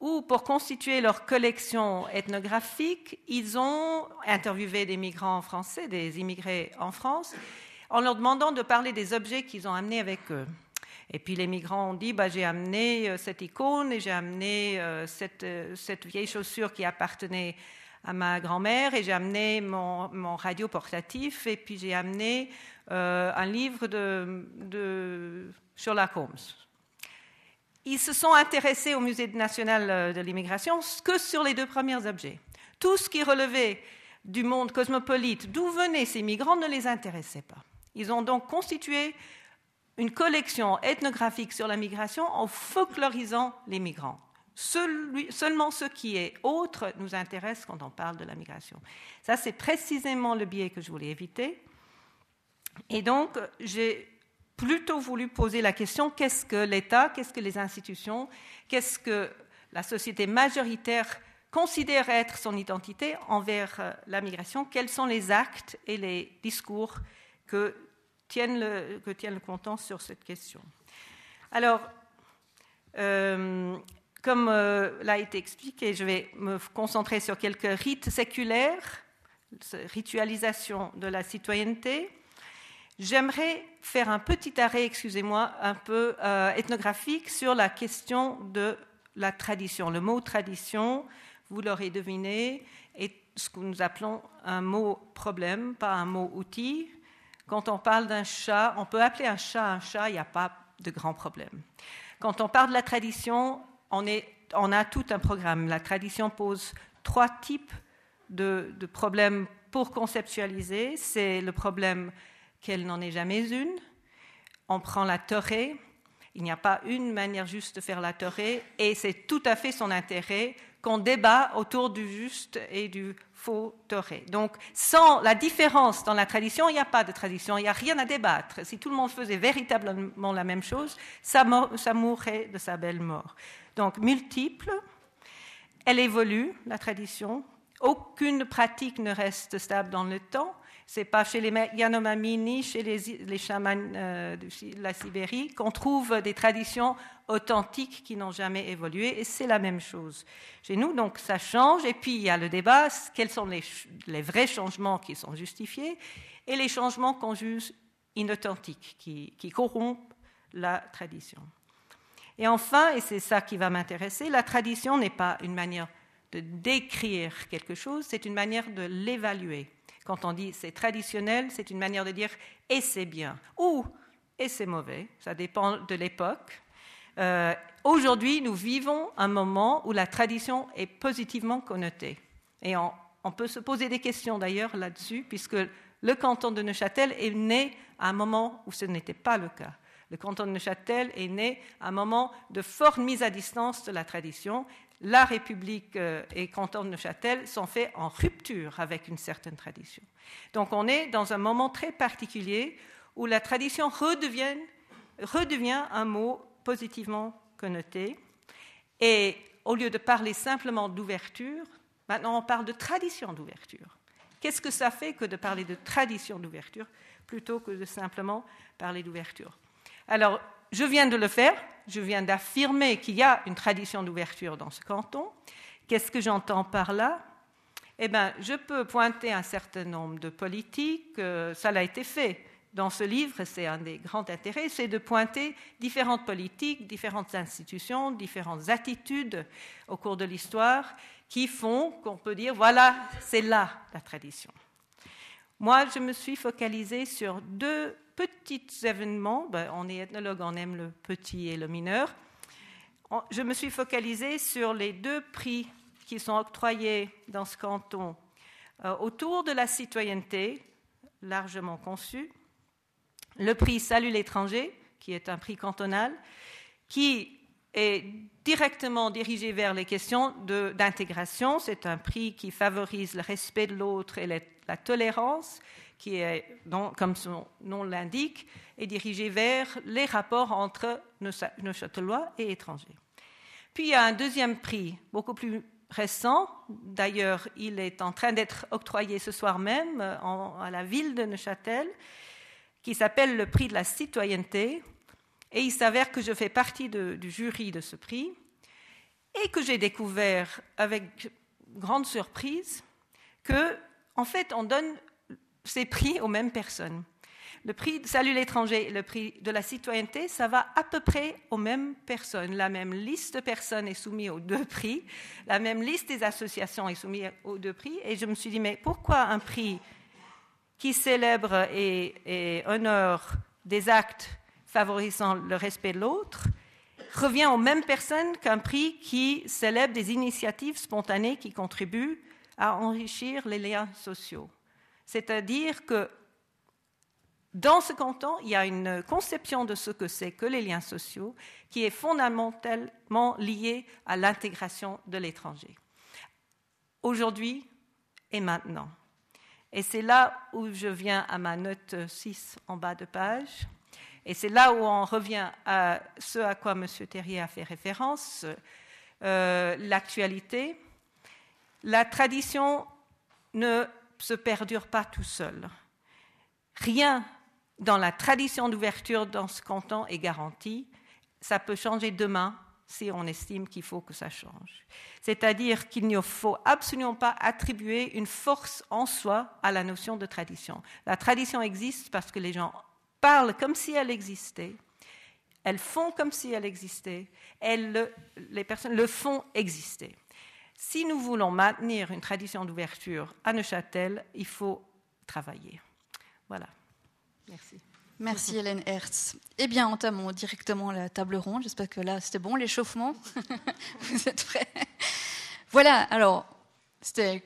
S7: où, pour constituer leur collection ethnographique, ils ont interviewé des migrants français, des immigrés en France, en leur demandant de parler des objets qu'ils ont amenés avec eux. Et puis les migrants ont dit bah, j'ai amené euh, cette icône et j'ai amené euh, euh, cette, vieille chaussure qui appartenait à ma grand-mère et j'ai amené mon, radio portatif et puis j'ai amené un livre de Sherlock Holmes ils se sont intéressés au Musée national euh, de l'immigration que sur les deux premiers objets. Tout ce qui relevait du monde cosmopolite, d'où venaient ces migrants, ne les intéressait pas. Ils ont donc constitué une collection ethnographique sur la migration en folklorisant les migrants. seulement ce qui est autre nous intéresse quand on parle de la migration. Ça, c'est précisément le biais que je voulais éviter. Et donc, j'ai plutôt voulu poser la question qu'est-ce que l'État, qu'est-ce que les institutions, qu'est-ce que la société majoritaire considère être son identité envers euh, la migration, quels sont les actes et les discours que tiennent le, canton sur cette question. Alors, euh, comme euh, l'a été expliqué, je vais me concentrer sur quelques rites séculaires, ritualisation de la citoyenneté, J'aimerais faire un petit arrêt, excusez-moi, un peu euh, ethnographique sur la question de la tradition. Le mot tradition, vous l'aurez deviné, est ce que nous appelons un mot problème, pas un mot outil. Quand on parle d'un chat, on peut appeler un chat un chat, il n'y a pas de grand problème. Quand on parle de la tradition, on, a tout un programme. La tradition pose trois types de, de problèmes pour conceptualiser. C'est le problème qu'elle n'en est jamais une. On prend la torée. Il n'y a pas une manière juste de faire la torée, et c'est tout à fait son intérêt qu'on débat autour du juste et du faux toré. Donc, sans la différence dans la tradition, il n'y a pas de tradition, il n'y a rien à débattre. Si tout le monde faisait véritablement la même chose, ça, ça mourrait de sa belle mort. Donc, multiple, elle évolue, la tradition. Aucune pratique ne reste stable dans le temps. C'est pas chez les Yanomami ni chez les, les chamans euh, de la Sibérie qu'on trouve des traditions authentiques qui n'ont jamais évolué, et c'est la même chose chez nous. Donc ça change, et puis il y a le débat quels sont les, les vrais changements qui sont justifiés et les changements qu'on juge inauthentiques, qui, qui corrompent la tradition. Et enfin, et c'est ça qui va m'intéresser, la tradition n'est pas une manière de décrire quelque chose, c'est une manière de l'évaluer. Quand on dit c'est traditionnel, c'est une manière de dire et c'est bien ou et c'est mauvais, ça dépend de l'époque. Euh, aujourd'hui, nous vivons un moment où la tradition est positivement connotée. Et on, on peut se poser des questions d'ailleurs là-dessus, puisque le canton de Neuchâtel est né à un moment où ce n'était pas le cas. Le canton de Neuchâtel est né à un moment de forte mise à distance de la tradition la République euh, et canton de Neuchâtel sont faits en rupture avec une certaine tradition. Donc on est dans un moment très particulier où la tradition redevient, redevient un mot positivement connoté. Et au lieu de parler simplement d'ouverture, maintenant on parle de tradition d'ouverture. Qu'est-ce que ça fait que de parler de tradition d'ouverture plutôt que de simplement parler d'ouverture? Alors, je viens de le faire, je viens d'affirmer qu'il y a une tradition d'ouverture dans ce canton. Qu'est-ce que j'entends par là? Eh bien, je peux pointer un certain nombre de politiques, euh, ça l'a été fait. dans ce livre, c'est un des grands intérêts, c'est de pointer différentes politiques, différentes institutions, différentes attitudes au cours de l'histoire qui font qu'on peut dire, voilà, c'est là la tradition. Moi, je me suis focalisée sur deux petits événements. Ben, on est ethnologue, on aime le petit et le mineur. Je me suis focalisée sur les deux prix qui sont octroyés dans ce canton euh, autour de la citoyenneté, largement conçu. Le prix Salut l'étranger, qui est un prix cantonal, qui est directement dirigé vers les questions d'intégration. C'est un prix qui favorise le respect de l'autre et la, tolérance, qui est, comme son nom l'indique, est dirigé vers les rapports entre nos châtelois et étrangers. Puis il y a un deuxième prix, beaucoup plus récent. D'ailleurs, il est en train d'être octroyé ce soir même à la ville de Neuchâtel, qui s'appelle le prix de la citoyenneté. Et il s'avère que je fais partie du jury de ce prix et que j'ai découvert avec grande surprise que, en fait, on donne ces prix aux mêmes personnes. Le prix de Salut l'étranger le prix de la citoyenneté, ça va à peu près aux mêmes personnes. La même liste de personnes est soumise aux deux prix, la même liste des associations est soumise aux deux prix. Et je me suis dit, mais pourquoi un prix qui célèbre et, et honore des actes favorisant le respect de l'autre revient aux mêmes personnes qu'un prix qui célèbre des initiatives spontanées qui contribuent à enrichir les liens sociaux? C'est-à-dire que dans ce canton, il y a une conception de ce que c'est que les liens sociaux qui est fondamentalement liée à l'intégration de l'étranger. Aujourd'hui et maintenant. Et c'est là où je viens à ma note 6 en bas de page. Et c'est là où on revient à ce à quoi M. Terrier a fait référence, euh, l'actualité. La tradition ne se perdure pas tout seul. Rien dans la tradition d'ouverture dans ce canton est garanti. Ça peut changer demain si on estime qu'il faut que ça change. C'est-à-dire qu'il ne faut absolument pas attribuer une force en soi à la notion de tradition. La tradition existe parce que les gens parlent comme si elle existait, elles font comme si elle existait, les personnes le font exister. Si nous voulons maintenir une tradition d'ouverture à Neuchâtel, il faut travailler. Voilà. Merci.
S4: Merci Hélène Hertz. Eh bien, entamons directement la table ronde. J'espère que là, c'était bon, l'échauffement. vous êtes prêts? Voilà, alors, c'était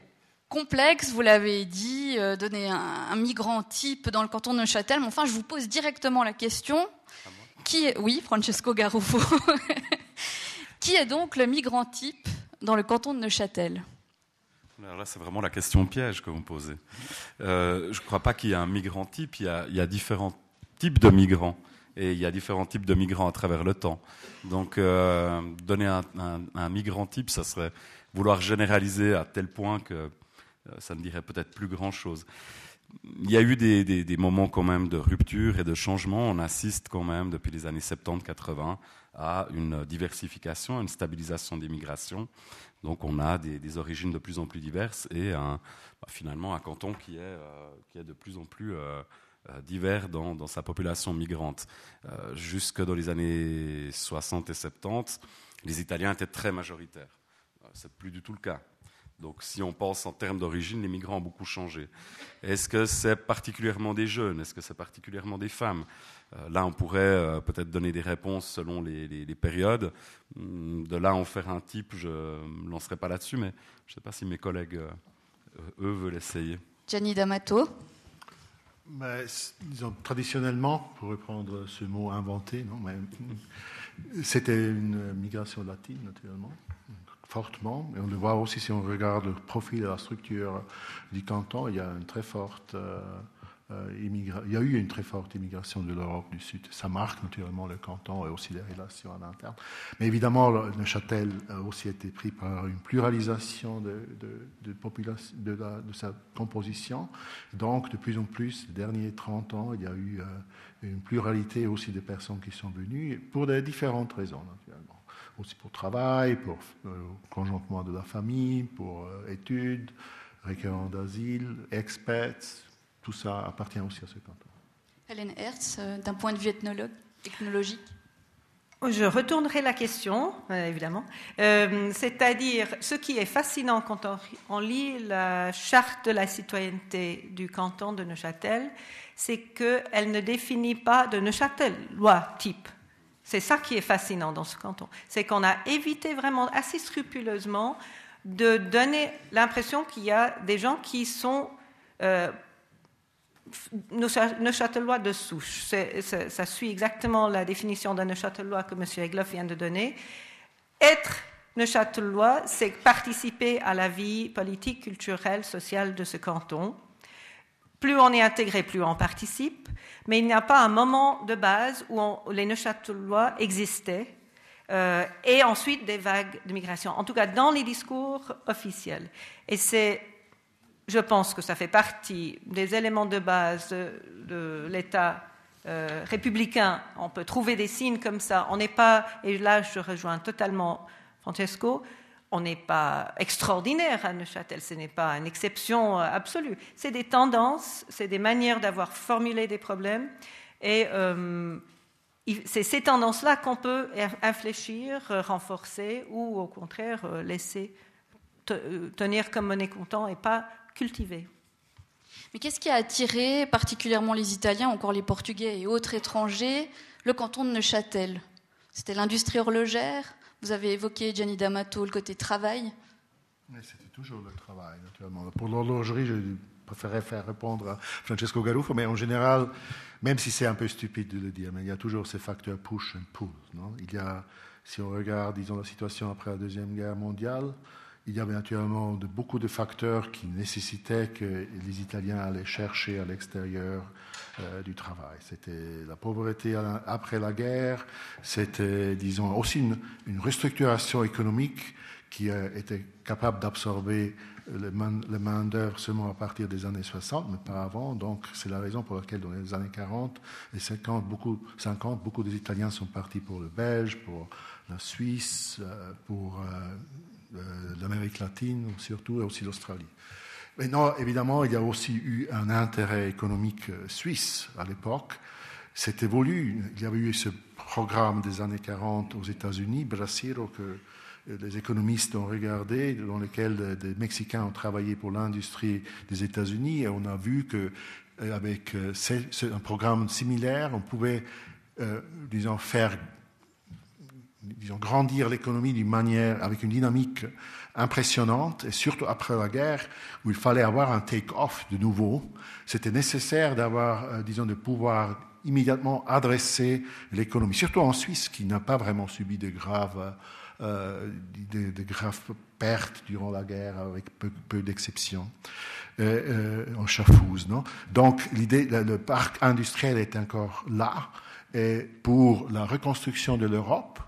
S4: complexe, vous l'avez dit, euh, donner un, migrant type dans le canton de Neuchâtel. Mais enfin, je vous pose directement la question. Qui est, oui, Francesco Garufo. qui est donc le migrant type dans le canton de Neuchâtel
S6: alors là, c'est vraiment la question piège que vous me posez. Euh, je ne crois pas qu'il y ait un migrant type. Il y, a, différents types de migrants. Et il y a différents types de migrants à travers le temps. Donc, euh, donner un, migrant type, ça serait vouloir généraliser à tel point que euh, ça ne dirait peut-être plus grand-chose. Il y a eu des, des, moments quand même de rupture et de changement. On assiste quand même depuis les années 70-80 à une diversification, une stabilisation des migrations. Donc on a des, origines de plus en plus diverses et bah, finalement un canton qui est, euh, qui est de plus en plus euh, euh, divers dans, sa population migrante. jusque dans les années 60 et 70, les Italiens étaient très majoritaires. C'est plus du tout le cas. Donc si on pense en termes d'origine, les migrants ont beaucoup changé. Est-ce que c'est particulièrement des jeunes? Est-ce que c'est particulièrement des femmes? Là, on pourrait euh, peut-être donner des réponses selon les, périodes. Hum, de là, en faire un type, je ne me lancerai pas là-dessus, mais je ne sais pas si mes collègues, euh, eux, veulent essayer.
S4: Gianni D'Amato
S5: disons, traditionnellement, pour reprendre ce mot inventé, c'était une migration latine, naturellement fortement. Et on le voit aussi si on regarde le profil et la structure du canton. Il y a une très forte euh, euh il y a eu une très forte immigration de l'Europe du Sud. Ça marque naturellement le canton et aussi les relations à l'interne. Mais évidemment, Neuchâtel a aussi été pris par une pluralisation de, sa composition. Donc, de plus en plus, ces derniers 30 ans, il y a eu euh, une pluralité aussi de personnes qui sont venues pour des différentes raisons, naturellement aussi pour travail, pour euh, conjointement de la famille, pour euh, études, requérants d'asile, expats, tout ça appartient aussi à ce canton.
S4: Hélène Hertz, d'un point de vue ethnologue, ethnologique
S7: je retournerai la question, euh, évidemment. Euh, c'est-à-dire, ce qui est fascinant quand on, lit la charte de la citoyenneté du canton de Neuchâtel, c'est qu'elle ne définit pas de Neuchâtel loi type. C'est ça qui est fascinant dans ce canton. C'est qu'on a évité vraiment assez scrupuleusement de donner l'impression qu'il y a des gens qui sont euh, Neuchâtelois de souche. Ça suit exactement la définition d'un Neuchâtelois que M. Egloff vient de donner. Être Neuchâtelois, c'est participer à la vie politique, culturelle, sociale de ce canton. Plus on est intégré, plus on participe, mais il n'y a pas un moment de base où, les Neuchâtelois existaient euh, et ensuite des vagues de migration, en tout cas dans les discours officiels. Et c'est je pense que ça fait partie des éléments de base de, l'État euh, républicain. On peut trouver des signes comme ça. On n'est pas, et là je rejoins totalement Francesco, on n'est pas extraordinaire à Neuchâtel, ce n'est pas une exception euh, absolue. C'est des tendances, c'est des manières d'avoir formulé des problèmes, et euh, c'est ces tendances-là qu'on peut infléchir, renforcer, ou au contraire laisser tenir comme monnaie comptant et pas cultiver.
S4: Mais qu'est-ce qui a attiré particulièrement les Italiens, encore les Portugais et autres étrangers, le canton de Neuchâtel? C'était l'industrie horlogère? Vous avez évoqué Gianni D'Amato, le côté travail
S5: C'était toujours le travail, naturellement. Pour l'horlogerie, je préférerais faire répondre à Francesco Garuffo, mais en général, même si c'est un peu stupide de le dire, mais il y a toujours ces facteurs push and pull. Non? Il y a, si on regarde, disons, la situation après la Deuxième Guerre mondiale, il y avait naturellement beaucoup de facteurs qui nécessitaient que les Italiens allaient chercher à l'extérieur euh, du travail. C'était la pauvreté après la guerre, c'était, disons, aussi une, restructuration économique qui était capable d'absorber le main-d'œuvre seulement à partir des années 60, mais pas avant. Donc, c'est la raison pour laquelle, dans les années 40 et 50, beaucoup, 50, beaucoup des Italiens sont partis pour le Belge, pour la Suisse, euh, pour euh, euh, l'Amérique latine surtout et aussi l'Australie. Maintenant, évidemment, il y a aussi eu un intérêt économique euh, suisse à l'époque. C'est évolué. Il y avait eu ce programme des années 40 aux États-Unis, Brasero, que euh, les économistes ont regardé, dans lequel des Mexicains ont travaillé pour l'industrie des États-Unis, et on a vu qu'avec un programme similaire, on pouvait, disons, faire disons, grandir l'économie d'une manière, avec une dynamique impressionnante, et surtout après la guerre, où il fallait avoir un take-off de nouveau. C'était nécessaire d'avoir, euh, disons, de pouvoir immédiatement adresser l'économie, surtout en Suisse, qui n'a pas vraiment subi de graves, euh, de, graves pertes durant la guerre, avec peu, d'exceptions. Euh, en Chafouz, non? Donc, l'idée, le parc industriel est encore là, et pour la reconstruction de l'Europe,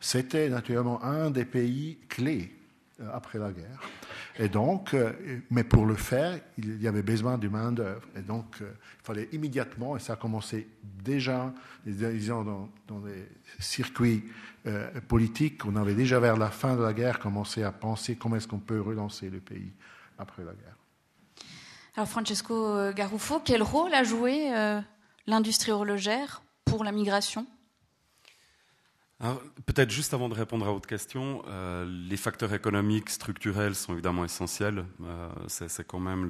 S5: c'était naturellement un des pays clés euh, après la guerre. Et donc, euh, mais pour le faire, il y avait besoin de main-d'œuvre. Et donc, euh, il fallait immédiatement, et ça a commencé déjà, disons, dans, dans les circuits politiques, on avait déjà vers la fin de la guerre commencé à penser comment est-ce qu'on peut relancer le pays après la guerre.
S4: Alors, Francesco Garuffo, quel rôle a joué l'industrie horlogère la migration
S6: Peut-être juste avant de répondre à votre question, euh, les facteurs économiques, structurels sont évidemment essentiels. Euh, c'est quand même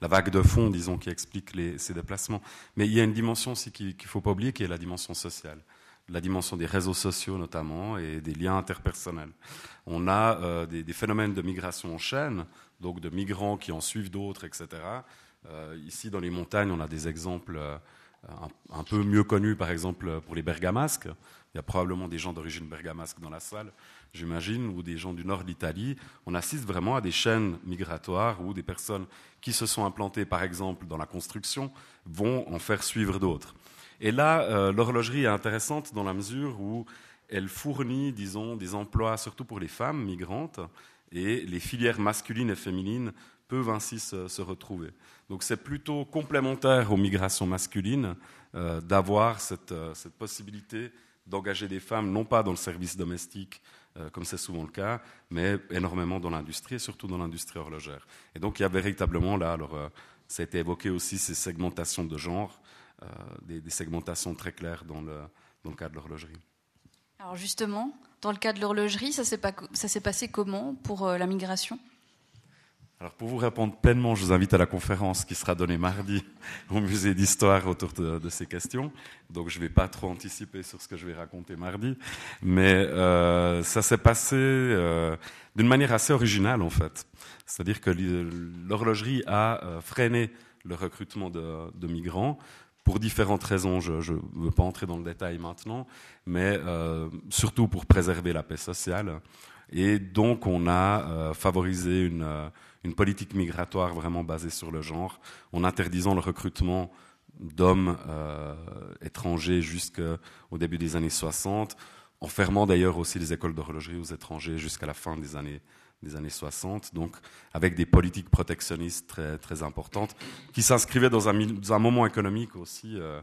S6: la vague de fond, disons, qui explique ces déplacements. Mais il y a une dimension aussi qu'il ne faut pas oublier, qui est la dimension sociale. La dimension des réseaux sociaux notamment et des liens interpersonnels. On a euh, des, phénomènes de migration en chaîne, donc de migrants qui en suivent d'autres, etc. ici, dans les montagnes, on a des exemples un, peu mieux connu, par exemple, pour les bergamasques. Il y a probablement des gens d'origine bergamasque dans la salle, j'imagine, ou des gens du nord d'Italie. On assiste vraiment à des chaînes migratoires où des personnes qui se sont implantées, par exemple, dans la construction, vont en faire suivre d'autres. Et là, euh, l'horlogerie est intéressante dans la mesure où elle fournit, disons, des emplois surtout pour les femmes migrantes, et les filières masculines et féminines peuvent ainsi se retrouver. Donc c'est plutôt complémentaire aux migrations masculines euh, d'avoir cette, euh, cette, possibilité d'engager des femmes, non pas dans le service domestique, euh, comme c'est souvent le cas, mais énormément dans l'industrie, et surtout dans l'industrie horlogère. Et donc il y a véritablement là alors, ça a été évoqué aussi, ces segmentations de genre, des, segmentations très claires dans le, dans le cas de l'horlogerie.
S4: Alors justement, dans le cas de l'horlogerie, ça s'est passé comment pour la migration?
S6: Alors pour vous répondre pleinement, je vous invite à la conférence qui sera donnée mardi au musée d'histoire autour de, ces questions. Donc je ne vais pas trop anticiper sur ce que je vais raconter mardi, mais euh, ça s'est passé euh, d'une manière assez originale en fait. C'est-à-dire que l'horlogerie a euh, freiné le recrutement de, de migrants pour différentes raisons. Je ne veux pas entrer dans le détail maintenant, mais surtout pour préserver la paix sociale. Et donc on a favorisé une une politique migratoire vraiment basée sur le genre, en interdisant le recrutement d'hommes euh, étrangers jusqu'au début des années 60, en fermant d'ailleurs aussi les écoles d'horlogerie aux étrangers jusqu'à la fin des années, des années 60, donc avec des politiques protectionnistes très, très importantes, qui s'inscrivaient dans un, moment économique aussi euh,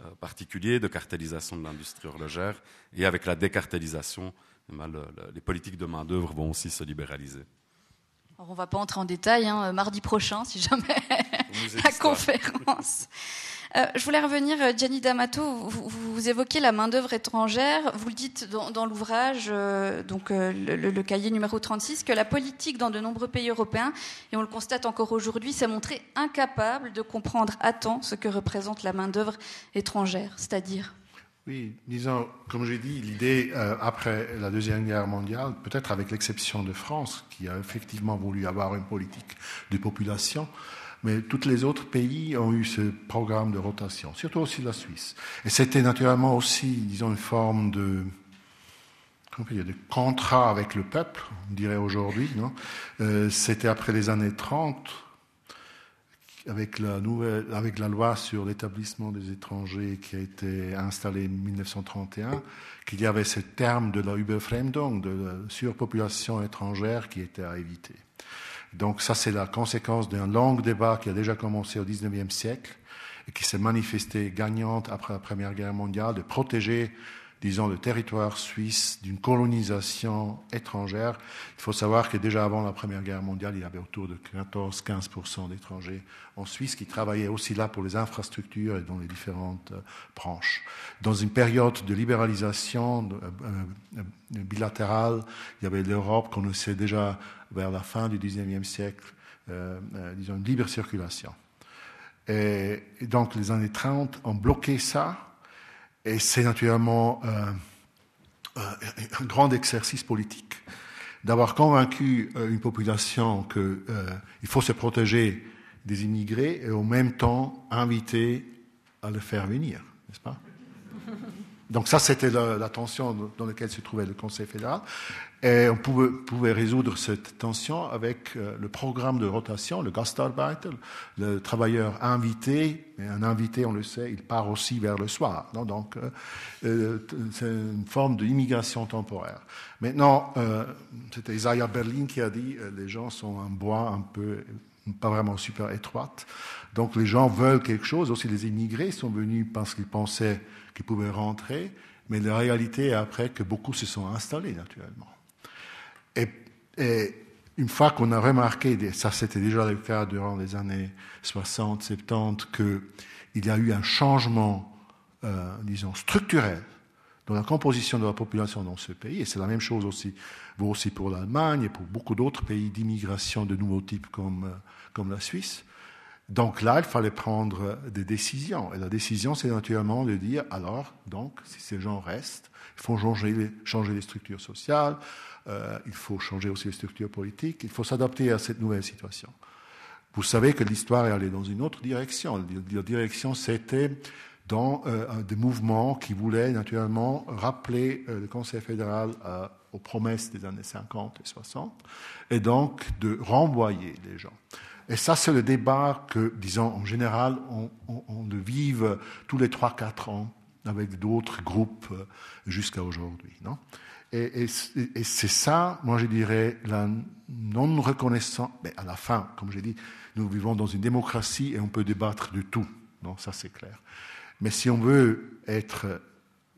S6: euh, particulier de cartélisation de l'industrie horlogère, et avec la décartélisation, eh ben, les politiques de main-d'œuvre vont aussi se libéraliser
S4: on ne va pas entrer en détail, hein, mardi prochain, si jamais la conférence. Euh, je voulais revenir, euh, Gianni D'Amato, vous, évoquez la main-d'œuvre étrangère. Vous le dites dans, l'ouvrage, euh, donc le, cahier numéro 36, que la politique dans de nombreux pays européens, et on le constate encore aujourd'hui, s'est montrée incapable de comprendre à temps ce que représente la main-d'œuvre étrangère, c'est-à-dire
S5: oui, disons, comme j'ai dit, l'idée, euh, après la Deuxième Guerre mondiale, peut-être avec l'exception de France, qui a effectivement voulu avoir une politique de population, mais tous les autres pays ont eu ce programme de rotation, surtout aussi la Suisse. Et c'était naturellement aussi, disons, une forme de, de contrat avec le peuple, on dirait aujourd'hui. non? Euh, c'était après les années 30, avec la, loi sur l'établissement des étrangers qui a été installée en 1931, qu'il y avait ce terme de la Überfremdung, de la surpopulation étrangère qui était à éviter. Donc ça, c'est la conséquence d'un long débat qui a déjà commencé au XIXe siècle et qui s'est manifesté gagnante après la Première Guerre mondiale, de protéger disons, le territoire suisse d'une colonisation étrangère. Il faut savoir que déjà avant la Première Guerre mondiale, il y avait autour de 14-15% d'étrangers en Suisse qui travaillaient aussi là pour les infrastructures et dans les différentes euh, branches. Dans une période de libéralisation euh, euh, bilatérale, il y avait l'Europe qu'on sait déjà vers la fin du XIXe siècle, disons, une libre circulation. et donc les années 30 ont bloqué ça et c'est naturellement euh, euh, un grand exercice politique d'avoir convaincu euh, une population qu'il faut se protéger des immigrés et en même temps inviter à le faire venir, n'est-ce pas? Donc ça, c'était la, tension dans laquelle se trouvait le Conseil fédéral. Et on pouvait, pouvait résoudre cette tension avec euh, le programme de rotation, le Gastarbeiter, le travailleur invité. Et un invité, on le sait, il part aussi vers le soir. Non? Donc, euh, euh c'est une forme d'immigration temporaire. Maintenant, euh, c'était Isaiah Berlin qui a dit les gens sont en bois un peu, pas vraiment super étroite. Donc, les gens veulent quelque chose. Aussi, les immigrés sont venus parce qu'ils pensaient qui pouvaient rentrer, mais la réalité est après que beaucoup se sont installés naturellement. Et, une fois qu'on a remarqué, ça c'était déjà le cas durant les années 60, 70, qu'il y a eu un changement, euh, disons, structurel dans la composition de la population dans ce pays, et c'est la même chose aussi, aussi pour l'Allemagne et pour beaucoup d'autres pays d'immigration de nouveaux types comme, euh, comme la Suisse, donc là, il fallait prendre des décisions. Et la décision, c'est naturellement de dire, alors, donc, si ces gens restent, il faut changer les structures sociales, euh, il faut changer aussi les structures politiques, il faut s'adapter à cette nouvelle situation. Vous savez que l'histoire est allée dans une autre direction. La direction, c'était dans euh, des mouvements qui voulaient naturellement rappeler euh, le Conseil fédéral aux promesses des années 50 et 60, et donc de renvoyer les gens. Et ça, c'est le débat que, disons, en général, on, on, le vive tous les 3-4 ans avec d'autres groupes jusqu'à aujourd'hui. Non? Et, c'est ça, moi je dirais, la non-reconnaissance. Mais à la fin, comme j'ai dit, nous vivons dans une démocratie et on peut débattre de tout. Non, ça c'est clair. Mais si on veut être,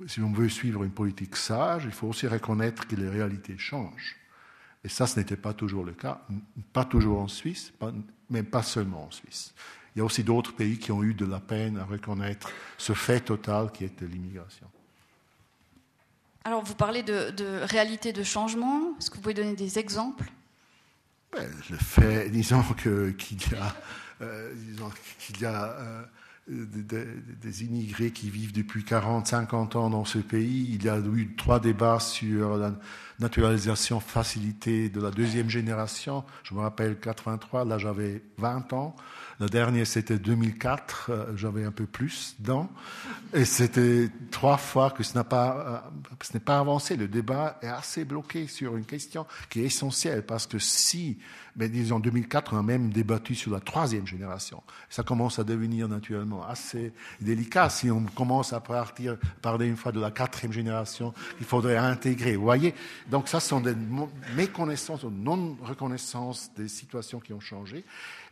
S5: si on veut suivre une politique sage, il faut aussi reconnaître que les réalités changent. Et ça, ce n'était pas toujours le cas, pas toujours en Suisse, mais pas seulement en Suisse. il y a aussi d'autres pays qui ont eu de la peine à reconnaître ce fait total qui est l'immigration.
S4: Alors, vous parlez de, réalité de changement. Est-ce que vous pouvez donner des exemples?
S5: Le fait, disons qu'il y a, euh, y a euh, des, immigrés qui vivent depuis 40, 50 ans dans ce pays. Il y a eu trois débats sur la naturalisation facilitée de la deuxième génération. Je me rappelle 83, là j'avais 20 ans. Le dernier, c'était 2004, euh, j'avais un peu plus dedans. Et c'était trois fois que ce n'a pas, euh, n'est pas avancé. Le débat est assez bloqué sur une question qui est essentielle parce que si, mais disons en 2004, on a même débattu sur la troisième génération. Ça commence à devenir naturellement assez délicat si on commence à partir, parler une fois de la quatrième génération, il faudrait intégrer. Vous voyez? Donc ça sont des méconnaissances ou non-reconnaissances des situations qui ont changé.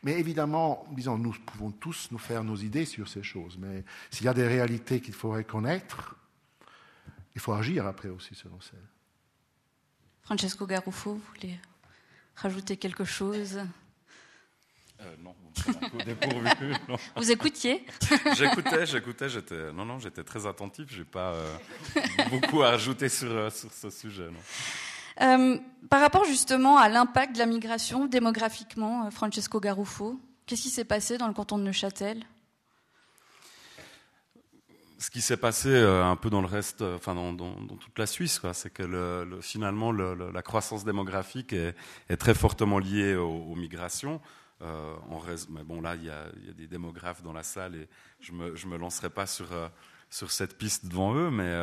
S5: Mais évidemment, disons, nous pouvons tous nous faire nos idées sur ces choses. Mais s'il y a des réalités qu'il faut reconnaître, il faut agir après aussi selon celles.
S4: Francesco Garuffo, vous voulez rajouter quelque chose?
S6: Euh, non, vous dépourvu.
S4: Vous écoutiez?
S6: J'écoutais, j'écoutais, j'étais, non, non, j'étais très attentif. J'ai pas euh, beaucoup à rajouter sur, euh, sur ce sujet. Non.
S4: Euh, par rapport justement à l'impact de la migration démographiquement, Francesco Garuffo, qu'est-ce qui s'est passé dans le canton de Neuchâtel?
S6: Ce qui s'est passé un peu dans le reste, enfin dans, toute la Suisse, c'est que finalement la croissance démographique est, très fortement liée aux, migrations. Mais bon, là, il y, a, des démographes dans la salle et je me, me lancerai pas sur, sur cette piste devant eux, mais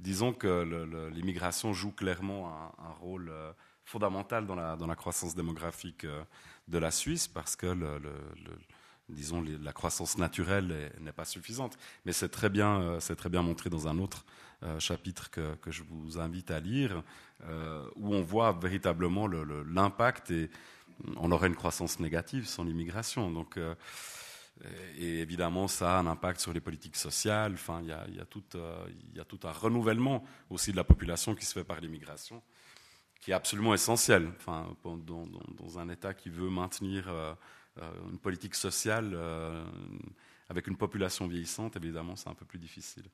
S6: disons que l'immigration joue clairement un, rôle euh, fondamental dans la, dans la, croissance démographique euh, de la Suisse parce que disons, la croissance naturelle n'est pas suffisante. Mais c'est très, bien, euh, très bien montré dans un autre chapitre que, que, je vous invite à lire, où on voit véritablement l'impact et on aurait une croissance négative sans l'immigration. Donc, et évidemment, ça a un impact sur les politiques sociales. Enfin, il y a, il y a, tout, euh, il y a tout un renouvellement aussi de la population qui se fait par l'immigration, qui est absolument essentiel. Enfin, dans, un État qui veut maintenir euh, euh, une politique sociale avec une population vieillissante, évidemment, c'est un peu plus difficile.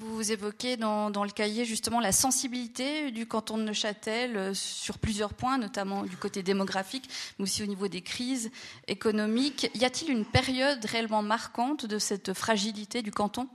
S4: Vous évoquez dans, le cahier justement la sensibilité du canton de Neuchâtel euh, sur plusieurs points, notamment du côté démographique, mais aussi au niveau des crises économiques. Y a-t-il une période réellement marquante de cette fragilité du canton?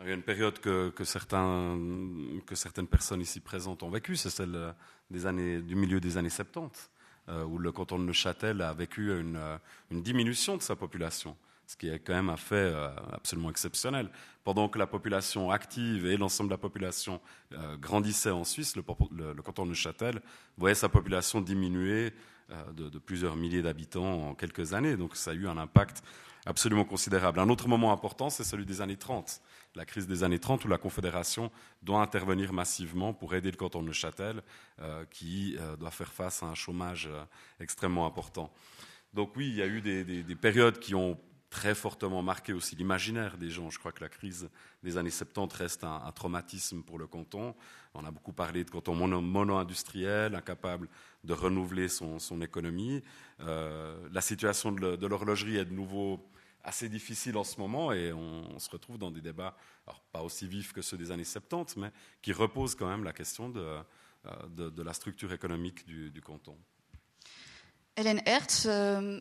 S6: Il y a une période que, certaines personnes ici présentes ont vécue, c'est celle euh, des années, du milieu des années 70, euh, où le canton de Neuchâtel a vécu une diminution de sa population ce qui est quand même un fait euh, absolument exceptionnel. Pendant que la population active et l'ensemble de la population euh, grandissait en Suisse, le, canton de Neuchâtel voyait sa population diminuer euh, de, plusieurs milliers d'habitants en quelques années. Donc ça a eu un impact absolument considérable. Un autre moment important, c'est celui des années 30, la crise des années 30 où la Confédération doit intervenir massivement pour aider le canton de Neuchâtel qui doit faire face à un chômage extrêmement important. Donc oui, il y a eu des périodes qui ont très fortement marqué aussi l'imaginaire des gens. Je crois que la crise des années 70 reste un, traumatisme pour le canton. On a beaucoup parlé de canton mono-industriel, incapable de renouveler son, économie. Euh, la situation de l'horlogerie est de nouveau assez difficile en ce moment et on, se retrouve dans des débats, pas aussi vifs que ceux des années 70, mais qui reposent quand même la question de, euh, la structure économique du, canton.
S4: Hélène Hertz, euh,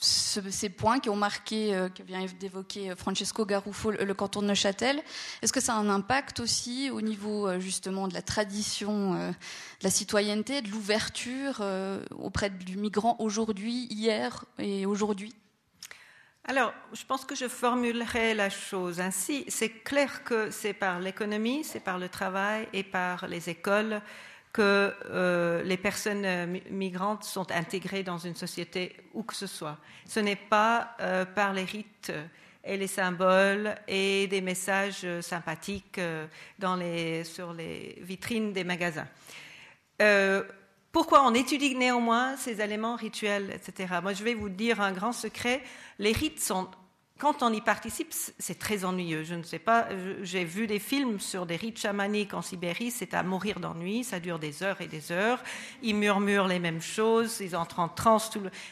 S4: justement, ces points qui ont marqué, euh, que vient d'évoquer Francesco Garuffo, le, canton de Neuchâtel. Est-ce que ça a un impact aussi au niveau euh, justement de la tradition, euh, de la citoyenneté, de l'ouverture auprès du migrant aujourd'hui, hier et aujourd'hui?
S7: Alors, je pense que je formulerai la chose ainsi. C'est clair que c'est par l'économie, c'est par le travail et par les écoles que euh, les personnes euh, migrantes sont intégrées dans une société où que ce soit. Ce n'est pas euh, par les rites et les symboles et des messages sympathiques dans les, sur les vitrines des magasins. pourquoi on étudie néanmoins ces éléments rituels, etc. Moi, je vais vous dire un grand secret. Les rites sont quand on y participe, c'est très ennuyeux. Je ne sais pas, j'ai vu des films sur des rites chamaniques en Sibérie, c'est à mourir d'ennui, ça dure des heures et des heures. Ils murmurent les mêmes choses, ils entrent en transe,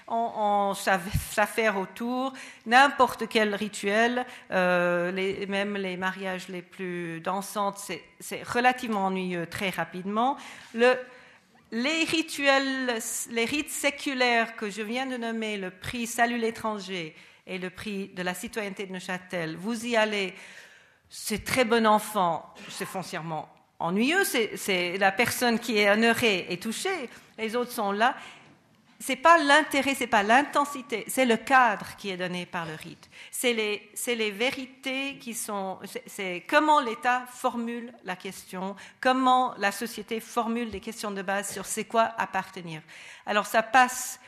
S7: on, s'affaire autour. N'importe quel rituel, euh, même les mariages les plus dansantes, c'est relativement ennuyeux très rapidement. Le, les rituels, les rites séculaires que je viens de nommer, le prix Salut l'étranger, et le prix de la citoyenneté de Neuchâtel, vous y allez, c'est très bon enfant, c'est foncièrement ennuyeux, c'est la personne qui est honorée et touchée, les autres sont là. C'est pas l'intérêt, c'est pas l'intensité, c'est le cadre qui est donné par le rite. C'est les, les, vérités qui sont, c'est comment l'État formule la question, comment la société formule des questions de base sur c'est quoi appartenir. Alors ça passe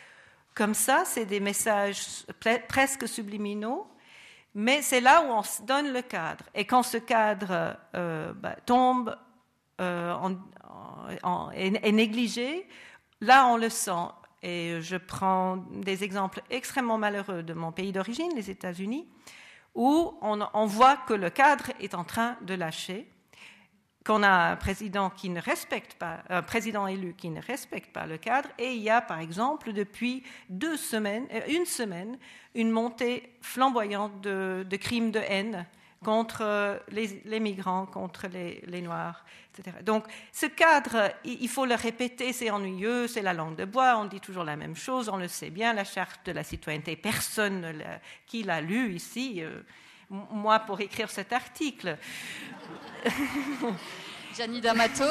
S7: comme ça, c'est des messages presque subliminaux, mais c'est là où on se donne le cadre. Et quand ce cadre euh, bah, tombe, euh, est, négligé, là on le sent. Et je prends des exemples extrêmement malheureux de mon pays d'origine, les États-Unis, où on voit que le cadre est en train de lâcher qu'on a un président qui ne respecte pas, un président élu qui ne respecte pas le cadre, et il y a par exemple depuis deux semaines, euh, une semaine, une montée flamboyante de, crimes de haine contre euh, les, migrants, contre les, Noirs, etc. Donc ce cadre, il faut le répéter, c'est ennuyeux, c'est la langue de bois, on dit toujours la même chose, on le sait bien, la charte de la citoyenneté, personne qui l'a lu ici. Euh, moi pour écrire cet article.
S4: Gianni D'Amato,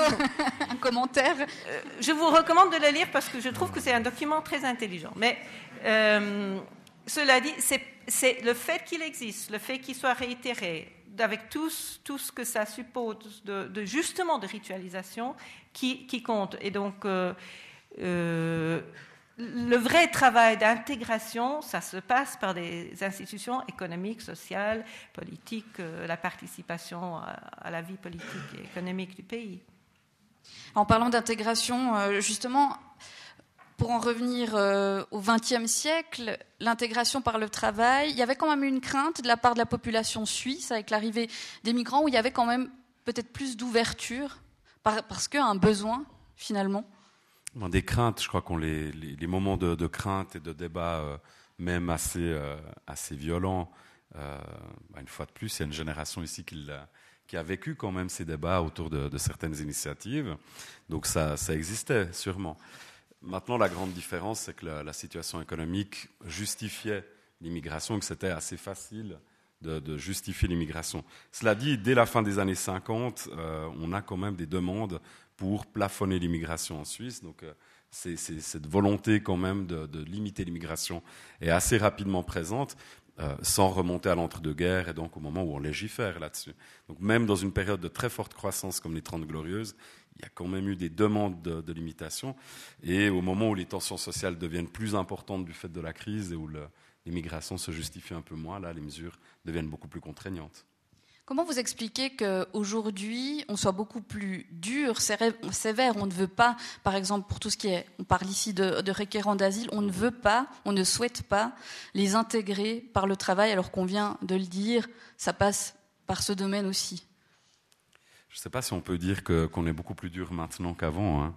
S4: un commentaire.
S7: Euh, je vous recommande de le lire parce que je trouve que c'est un document très intelligent. Mais euh, cela dit, c'est le fait qu'il existe, le fait qu'il soit réitéré, avec tout, ce que ça suppose de, justement de ritualisation, qui, compte. Et donc, euh, le vrai travail d'intégration, ça se passe par des institutions économiques, sociales, politiques, euh, la participation à, la vie politique et économique du pays.
S4: En parlant d'intégration, euh, justement, pour en revenir euh, au XXe siècle, l'intégration par le travail, il y avait quand même une crainte de la part de la population suisse avec l'arrivée des migrants où il y avait quand même peut-être plus d'ouverture parce qu'il y a un besoin finalement.
S6: Des craintes, je crois qu'on les, les, moments de, crainte et de débat, euh, même assez, euh, violents, euh, bah, une fois de plus, il y a une génération ici qui, a, qui vécu quand même ces débats autour de, certaines initiatives. Donc ça, ça, existait sûrement. Maintenant, la grande différence, c'est que la, situation économique justifiait l'immigration, que c'était assez facile de justifier l'immigration. Cela dit, dès la fin des années 50, on a quand même des demandes pour plafonner l'immigration en Suisse. Donc, euh, c'est, cette volonté quand même de, limiter l'immigration est assez rapidement présente, euh, sans remonter à l'entre-deux-guerres et donc au moment où on légifère là-dessus. Donc, même dans une période de très forte croissance comme les Trente Glorieuses, il y a quand même eu des demandes de, de, limitation. Et au moment où les tensions sociales deviennent plus importantes du fait de la crise et où l'immigration se justifie un peu moins, là, les mesures deviennent beaucoup plus contraignantes.
S4: Comment vous expliquez qu'aujourd'hui, on soit beaucoup plus dur, sévère On ne veut pas, par exemple, pour tout ce qui est, on parle ici de, de requérants d'asile, on ne veut pas, on ne souhaite pas les intégrer par le travail, alors qu'on vient de le dire, ça passe par ce domaine aussi.
S6: Je ne sais pas si on peut dire qu'on est beaucoup plus dur maintenant qu'avant. Hein.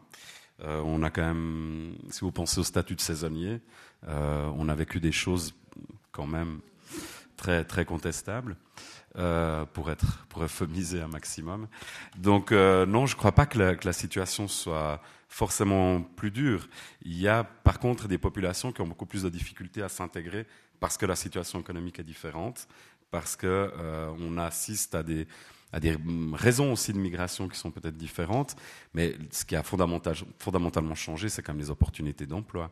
S6: Euh, on a quand même, si vous pensez au statut de saisonnier, euh, on a vécu des choses quand même très, très contestables. Euh, pour être pour euphémiser un maximum. Donc euh, non, je ne crois pas que la, situation soit forcément plus dure. Il y a par contre des populations qui ont beaucoup plus de difficultés à s'intégrer parce que la situation économique est différente, parce que euh, on assiste à des à des raisons aussi de migration qui sont peut-être différentes, mais ce qui a fondamental, fondamentalement changé, c'est quand même les opportunités d'emploi.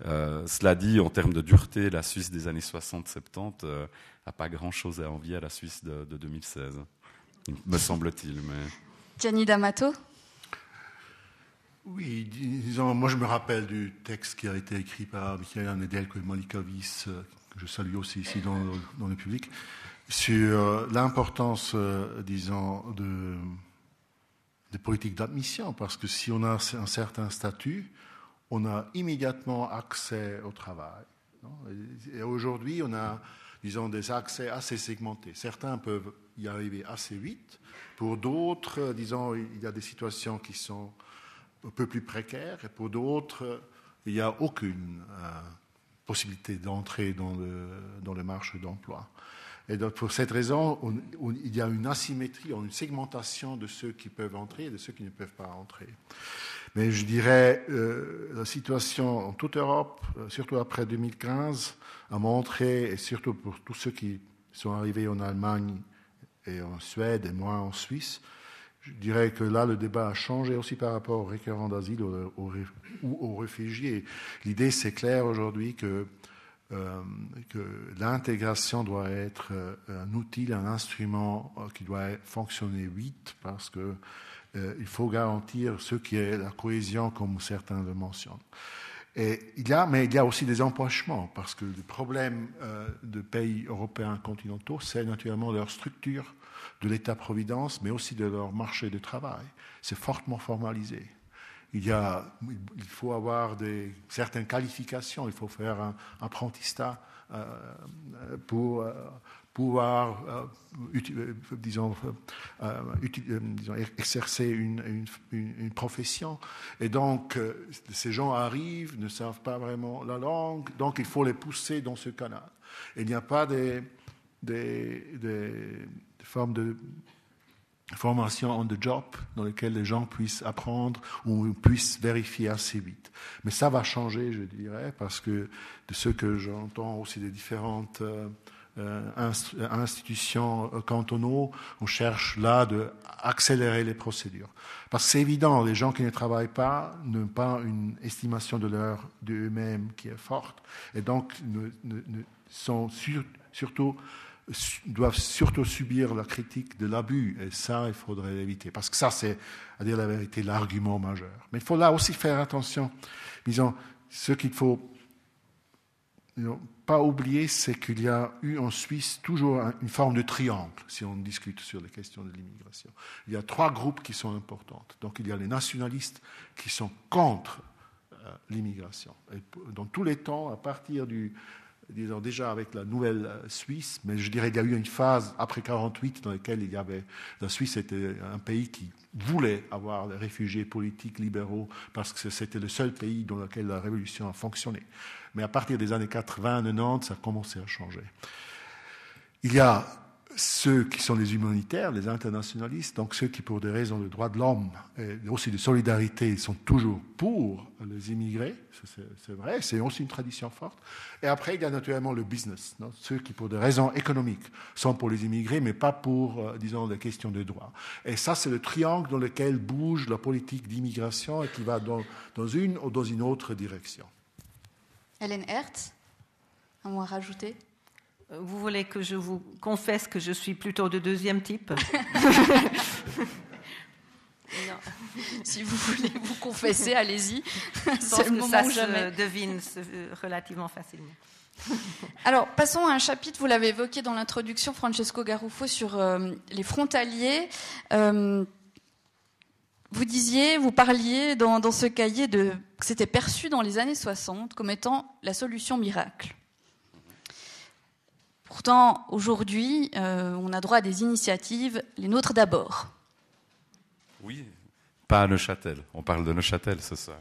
S6: Cela dit, en termes de dureté, la Suisse des années 60-70 euh, n'a pas grand-chose à envier à la Suisse de, 2016, me semble-t-il. Mais...
S4: Gianni D'Amato
S5: oui, disons, moi je me rappelle du texte qui a été écrit par Michael Nedelko et Monica Wyss, euh, que je salue aussi ici dans, dans le public, sur l'importance, euh, disons, de, des politiques d'admission, parce que si on a un certain statut, on a immédiatement accès au travail. Et aujourd'hui, on a disons, des accès assez segmentés. Certains peuvent y arriver assez vite. Pour d'autres, disons, il y a des situations qui sont un peu plus précaires. Et pour d'autres, il n'y a aucune possibilité d'entrer dans le, dans le marché d'emploi. Et donc, pour cette raison, il y a une asymétrie, une segmentation de ceux qui peuvent entrer et de ceux qui ne peuvent pas entrer. Mais je dirais, euh, la situation en toute Europe, euh, surtout après 2015, a montré, et surtout pour tous ceux qui sont arrivés en Allemagne et en Suède et moins en Suisse, je dirais que là, le débat a changé aussi par rapport aux récurrents d'asile ou aux réfugiés. L'idée, c'est clair aujourd'hui que euh, que l'intégration doit être euh, un outil, un instrument euh, qui doit fonctionner vite parce que il faut garantir ce qui est la cohésion, comme certains le mentionnent. Et il y a, mais il y a aussi des empochements, parce que le problème de pays européens continentaux, c'est naturellement leur structure de l'État-providence, mais aussi de leur marché de travail. C'est fortement formalisé il, faut avoir certaines qualifications, il faut faire un apprentissage euh, pour euh, pouvoir, euh, exercer une, profession. Et donc, ces gens arrivent, ne savent pas vraiment la langue, donc il faut les pousser dans ce canal. il n'y a pas des, des formes de formation on the job dans lesquelles les gens puissent apprendre ou puissent vérifier assez vite. Mais ça va changer, je dirais, parce que de ce que j'entends aussi des différentes euh, euh, institutions euh, cantonaux, on cherche là de accélérer les procédures. Parce que c'est évident, les gens qui ne travaillent pas n'ont pas une estimation de leur d'eux-mêmes qui est forte, et donc ne, ne, sont surtout doivent surtout subir la critique de l'abus. Et ça, il faudrait l'éviter. Parce que ça, c'est, à dire la vérité, l'argument majeur. Mais il faut là aussi faire attention. Disons, ce qu'il faut pas oublier, c'est qu'il y a eu en Suisse toujours une forme de triangle, si on discute sur les questions de l'immigration. Il y a trois groupes qui sont importants. Donc il y a les nationalistes qui sont contre euh, l'immigration. Dans tous les temps, à partir du disons déjà avec la nouvelle euh, Suisse, mais je dirais qu'il y a eu une phase après 48 dans laquelle il y avait la Suisse était un pays qui voulait avoir des réfugiés politiques libéraux parce que c'était le seul pays dans lequel la révolution a fonctionné. Mais à partir des années 80-90, ça a commencé à changer. Il y a ceux qui sont les humanitaires, les internationalistes, donc ceux qui, pour des raisons de droits de l'homme et aussi de solidarité, sont toujours pour les immigrés, c'est vrai, c'est aussi une tradition forte. Et après, il y a naturellement le business, ceux qui, pour des raisons économiques, sont pour les immigrés, mais pas pour, euh, disons, des questions de droits. Et ça, c'est le triangle dans lequel bouge la politique d'immigration et qui va dans, dans, une ou dans une autre direction.
S4: Hélène Hertz, un mot à rajouter?
S7: Vous voulez que je vous confesse que je suis plutôt de deuxième type
S4: Si vous voulez vous confesser, allez-y.
S7: C'est le moment ça se devine relativement facilement.
S4: Alors, passons à un chapitre, vous l'avez évoqué dans l'introduction, Francesco Garuffo, sur euh, les frontaliers. Euh, vous disiez, vous parliez dans, dans ce cahier de que c'était perçu dans les années 60 comme étant la solution miracle. Pourtant, aujourd'hui, euh, on a droit à des initiatives, les nôtres d'abord.
S6: Oui, pas à Neuchâtel. On parle de Neuchâtel ce soir.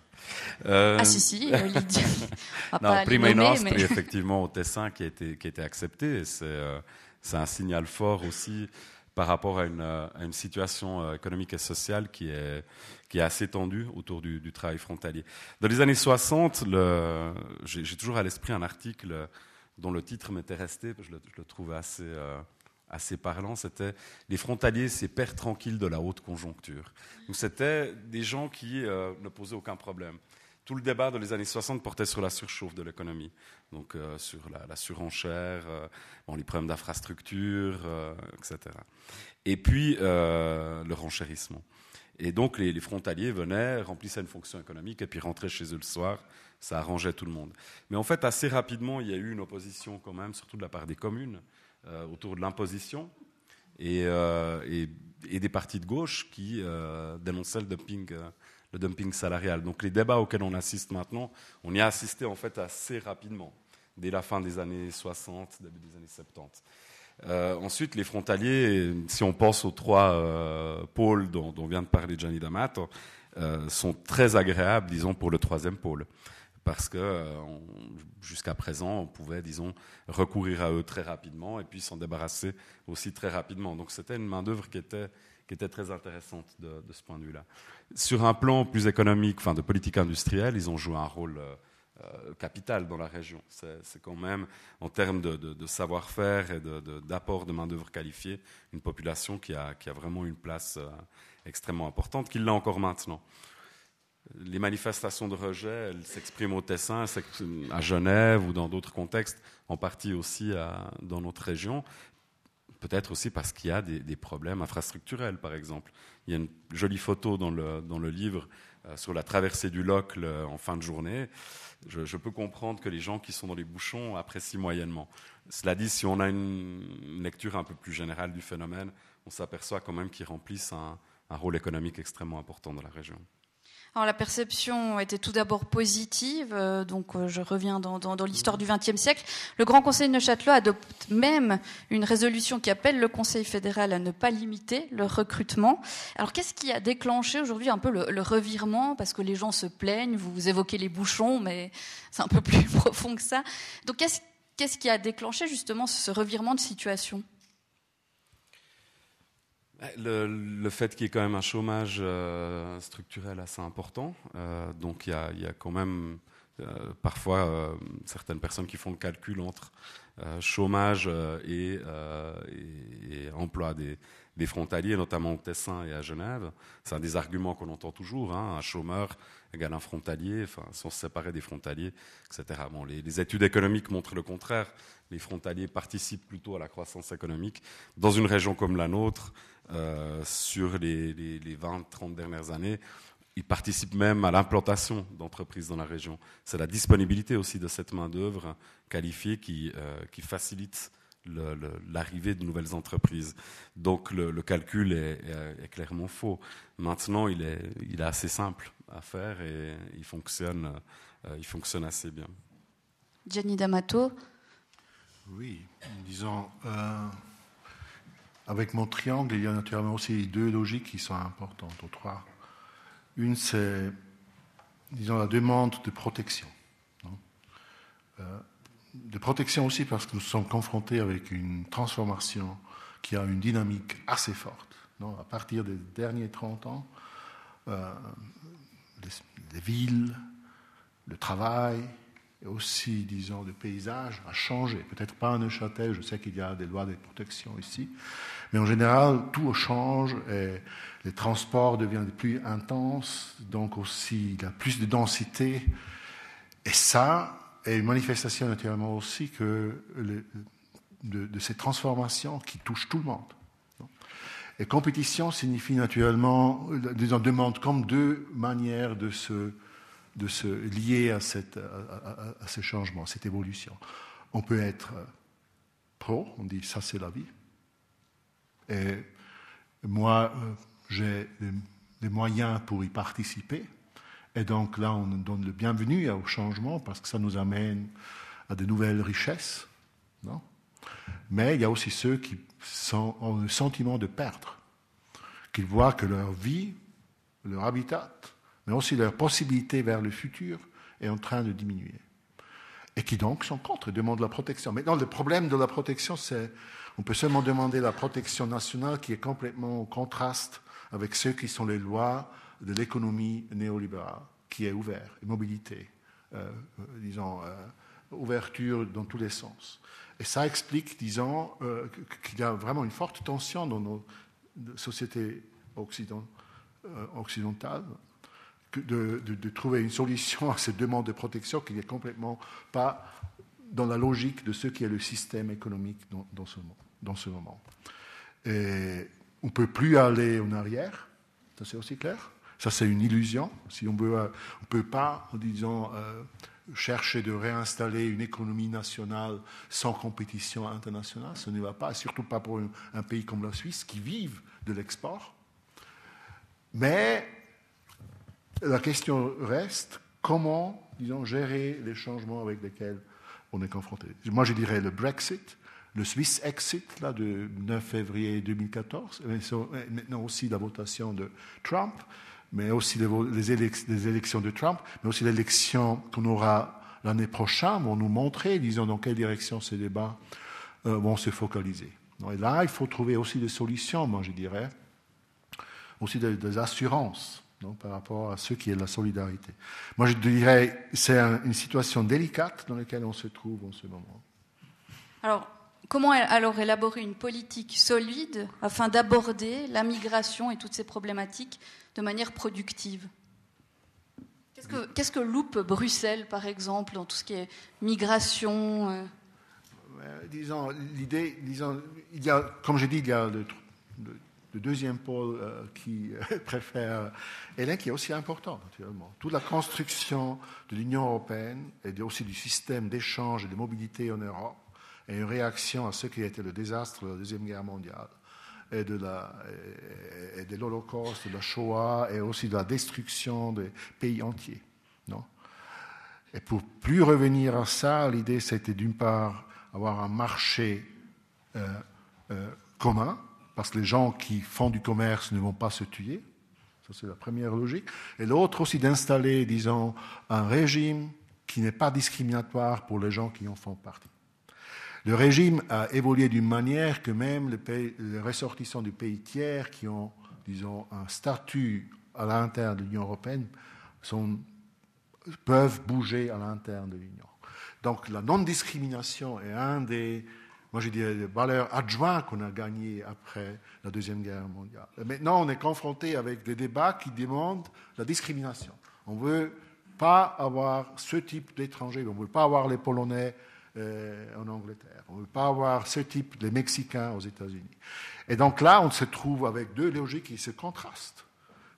S4: Euh... Ah si, si, euh, Lydia.
S6: non, Prima Nostri, mais... effectivement, au Tessin, qui a été, qui a été accepté. Euh, c'est un signal fort aussi par rapport à une, à une, situation économique et sociale qui est, qui est assez tendue autour du, du travail frontalier. Dans les années 60, j'ai toujours à l'esprit un article dont le titre m'était resté, je le, trouvais assez, euh, assez parlant, c'était Les frontaliers, ces pères tranquilles de la haute conjoncture. Donc c'était des gens qui euh, ne posaient aucun problème. Tout le débat dans les années 60 portait sur la surchauffe de l'économie, donc euh, sur la, la surenchère, bon, les problèmes d'infrastructure, etc. Et puis le renchérissement. Et donc les, les, frontaliers venaient, remplissaient une fonction économique et puis rentraient chez eux le soir ça arrangeait tout le monde. Mais en fait, assez rapidement, il y a eu une opposition quand même, surtout de la part des communes, euh, autour de l'imposition et, euh, et, des partis de gauche qui euh, dénonçaient le dumping, euh, le dumping salarial. Donc les débats auxquels on assiste maintenant, on y a assisté en fait assez rapidement. dès la fin des années 60, début des années 70. Euh, ensuite, les frontaliers, si on pense aux trois pôles dont, vient de parler Gianni D'Amato, sont très agréables, disons, pour le troisième pôle. Parce que jusqu'à présent, on pouvait, disons, recourir à eux très rapidement et puis s'en débarrasser aussi très rapidement. Donc c'était une main-d'œuvre qui était, qui était très intéressante de, ce point de vue-là. Sur un plan plus économique, enfin de politique industrielle, ils ont joué un rôle euh, capital dans la région. C'est quand même, en termes de, savoir-faire et d'apport de, main-d'œuvre qualifiée, une population qui a, qui a vraiment une place euh, extrêmement importante, qui l'a encore maintenant. Les manifestations de rejet, elles s'expriment au Tessin, à Genève ou dans d'autres contextes, en partie aussi dans notre région. Peut-être aussi parce qu'il y a des, problèmes infrastructurels, par exemple. Il y a une jolie photo dans le, livre euh, sur la traversée du Locle en fin de journée je, peux comprendre que les gens qui sont dans les bouchons apprécient moyennement. Cela dit, si on a une lecture un peu plus générale du phénomène, on s'aperçoit quand même qu'ils remplissent un rôle économique extrêmement important dans la région.
S4: Alors, la perception était tout d'abord positive, euh, donc euh, je reviens dans, l'histoire du XXe siècle. Le Grand Conseil de Neuchâtel adopte même une résolution qui appelle le Conseil fédéral à ne pas limiter le recrutement. Alors qu'est-ce qui a déclenché aujourd'hui un peu le, revirement? Parce que les gens se plaignent, vous évoquez les bouchons, mais c'est un peu plus profond que ça. Donc qu'est-ce qui a déclenché justement ce revirement de situation?
S6: Le, fait qu'il y ait quand même un chômage euh, structurel assez important, euh, donc il y, a, quand même euh, parfois certaines personnes qui font le calcul entre chômage et, emploi des, frontaliers, notamment au Tessin et à Genève. C'est un des arguments qu'on entend toujours, hein, un chômeur égale un frontalier, enfin, sans se séparer des frontaliers, etc. Bon, les études économiques montrent le contraire. Les frontaliers participent plutôt à la croissance économique. Dans une région comme la nôtre, euh, sur les, 20-30 dernières années. Ils participent même à l'implantation d'entreprises dans la région. C'est la disponibilité aussi de cette main-d'œuvre qualifiée qui, euh, facilite l'arrivée de nouvelles entreprises. Donc le, calcul est, clairement faux. Maintenant, il est, il est assez simple à faire et il fonctionne, euh, il fonctionne assez bien.
S4: Gianni D'Amato
S5: Oui, disons, avec mon triangle, il y a naturellement aussi deux logiques qui sont importantes, ou trois. Une, c'est, disons, la demande de protection. Euh, de protection aussi parce que nous sommes confrontés avec une transformation qui a une dynamique assez forte. À partir des derniers 30 ans, euh, les, villes, le travail, et aussi, disons, le paysage a changé. Peut-être pas à Neuchâtel, je sais qu'il y a des lois de protection ici, mais en général, tout change et les transports deviennent plus intenses, donc aussi il y a plus de densité. Et ça est une manifestation naturellement aussi de, de, ces transformations qui touchent tout le monde. Et compétition signifie naturellement, disons, demande comme deux manières de se, de se lier à, cette, à, à à cette évolution. On peut être pro, on dit ça c'est la vie, et moi, euh, j'ai les moyens pour y participer. Et donc là, on donne le bienvenu au changement parce que ça nous amène à de nouvelles richesses. Non? Mais il y a aussi ceux qui ont le sentiment de perdre, qu'ils voient que leur vie, leur habitat, mais aussi leur possibilité vers le futur est en train de diminuer. Et qui donc sont contre, demandent la protection. Maintenant, le problème de la protection, c'est on peut seulement demander la protection nationale qui est complètement en contraste avec ceux qui sont les lois de l'économie néolibérale, qui est ouverte, mobilité, euh, euh, disons, euh, ouverture dans tous les sens. Et ça explique, disons, qu'il y a vraiment une forte tension dans nos sociétés occidentales de, trouver une solution à cette demande de protection qui n'est complètement pas dans la logique de ce qui est le système économique dans ce monde dans ce moment. Et on ne peut plus aller en arrière, ça c'est aussi clair. Ça c'est une illusion. Si on ne peut pas, en disant, euh, chercher de réinstaller une économie nationale sans compétition internationale, ce ne va pas, surtout pas pour un, pays comme la Suisse qui vive de l'export. Mais la question reste comment, disons, gérer les changements avec lesquels on est confronté. Moi, je dirais le Brexit, le Swiss exit là, de 9 février 2014, mais maintenant aussi la votation de Trump, mais aussi les, élections de Trump, mais aussi l'élection qu'on aura l'année prochaine vont nous montrer, disons, dans quelle direction ces débats euh, vont se focaliser. Et là, il faut trouver aussi des solutions, moi je dirais, aussi des, assurances par rapport à ce qui est la solidarité. Moi je dirais, c'est une situation délicate dans laquelle on se trouve en ce moment.
S4: Alors, comment alors élaborer une politique solide afin d'aborder la migration et toutes ces problématiques de manière productive? Qu'est-ce que, loupe Bruxelles, par exemple, dans tout ce qui est migration euh?
S5: Disons, l'idée, comme je dis, il y a le, deuxième pôle euh, qui euh, préfère Hélène, qui est aussi important, naturellement. Toute la construction de l'Union européenne et aussi du système d'échange et de mobilité en Europe est une réaction à ce qui a été le désastre de la Deuxième Guerre mondiale et de, la, et de l'Holocauste, de la Shoah et aussi de la destruction des pays entiers. Et pour plus revenir à ça, l'idée c'était d'une part avoir un marché euh, euh, commun, parce que les gens qui font du commerce ne vont pas se tuer. Ça, c'est la première logique. Et l'autre aussi d'installer, disons, un régime qui n'est pas discriminatoire pour les gens qui en font partie. Le régime a évolué d'une manière que même les, ressortissants du pays tiers qui ont, disons, un statut à l'intérieur de l'Union européenne peuvent bouger à l'intérieur de l'Union. Donc la non-discrimination est un des, moi je dirais, des valeurs adjointes qu'on a gagnées après la Deuxième Guerre mondiale. maintenant, on est confronté avec des débats qui demandent la discrimination. On ne veut pas avoir ce type d'étrangers, on ne veut pas avoir les Polonais en Angleterre. On ne veut pas avoir ce type de Mexicains aux États-Unis. Et donc là, on se trouve avec deux logiques qui se contrastent.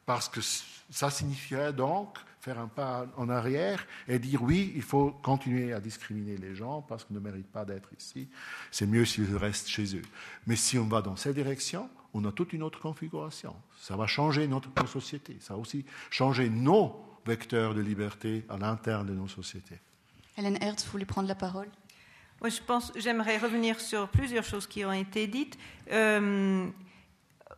S5: Parce que ça signifierait donc faire un pas en arrière et dire oui, il faut continuer à discriminer les gens parce qu'ils ne méritent pas d'être ici. C'est mieux s'ils restent chez eux. Mais si on va dans cette direction, on a toute une autre configuration. Ça va changer notre société. Ça va aussi changer nos vecteurs de liberté à l'interne de nos sociétés.
S4: Hélène Hertz, vous voulez prendre la parole?
S7: Je pense, j'aimerais revenir sur plusieurs choses qui ont été dites. Euh,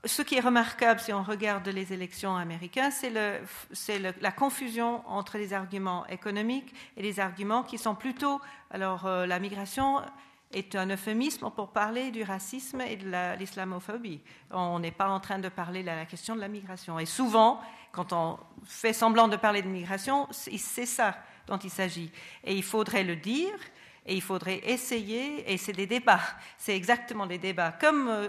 S7: ce qui est remarquable si on regarde les élections américaines, c'est la confusion entre les arguments économiques et les arguments qui sont plutôt. Alors, euh, la migration est un euphémisme pour parler du racisme et de l'islamophobie. On n'est pas en train de parler de la question de la migration. Et souvent, quand on fait semblant de parler de migration, c'est ça dont il s'agit. Et il faudrait le dire et il faudrait essayer, et c'est des débats, c'est exactement des débats, comme euh,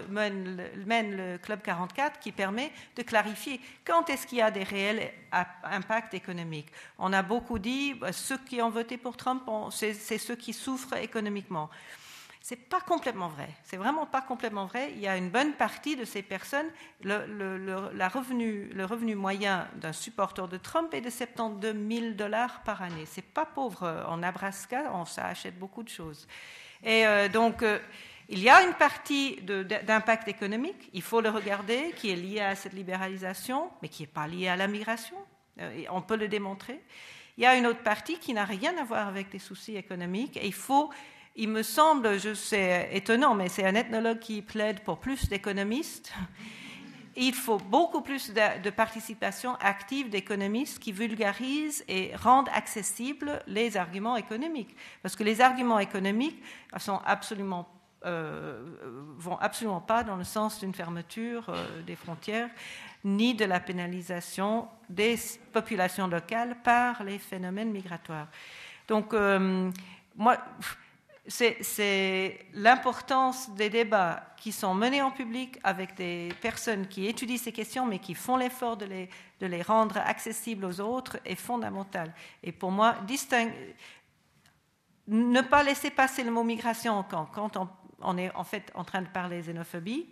S7: mène, le Club 44, qui permet de clarifier quand est-ce qu'il y a des réels impacts économiques. On a beaucoup dit, bah, ceux qui ont voté pour Trump, c'est ceux qui souffrent économiquement. C'est pas complètement vrai. C'est vraiment pas complètement vrai. Il y a une bonne partie de ces personnes. Le, la revenu, le revenu moyen d'un supporter de Trump est de 72 000 dollars par année. C'est pas pauvre. En Nebraska, on, ça achète beaucoup de choses. Et euh, donc, euh, il y a une partie d'impact économique, il faut le regarder, qui est liée à cette libéralisation, mais qui n'est pas liée à la migration. Euh, on peut le démontrer. Il y a une autre partie qui n'a rien à voir avec des soucis économiques, et il faut il me semble, sais, étonnant, mais c'est un ethnologue qui plaide pour plus d'économistes. Il faut beaucoup plus de, participation active d'économistes qui vulgarisent et rendent accessibles les arguments économiques. Parce que les arguments économiques sont euh, vont absolument pas dans le sens d'une fermeture euh, des frontières ni de la pénalisation des populations locales par les phénomènes migratoires. Donc, euh, moi, c'est l'importance des débats qui sont menés en public avec des personnes qui étudient ces questions, mais qui font l'effort de les, rendre accessibles aux autres, est fondamental. Et pour moi, ne pas laisser passer le mot migration quand, quand on, est en fait en train de parler xénophobie,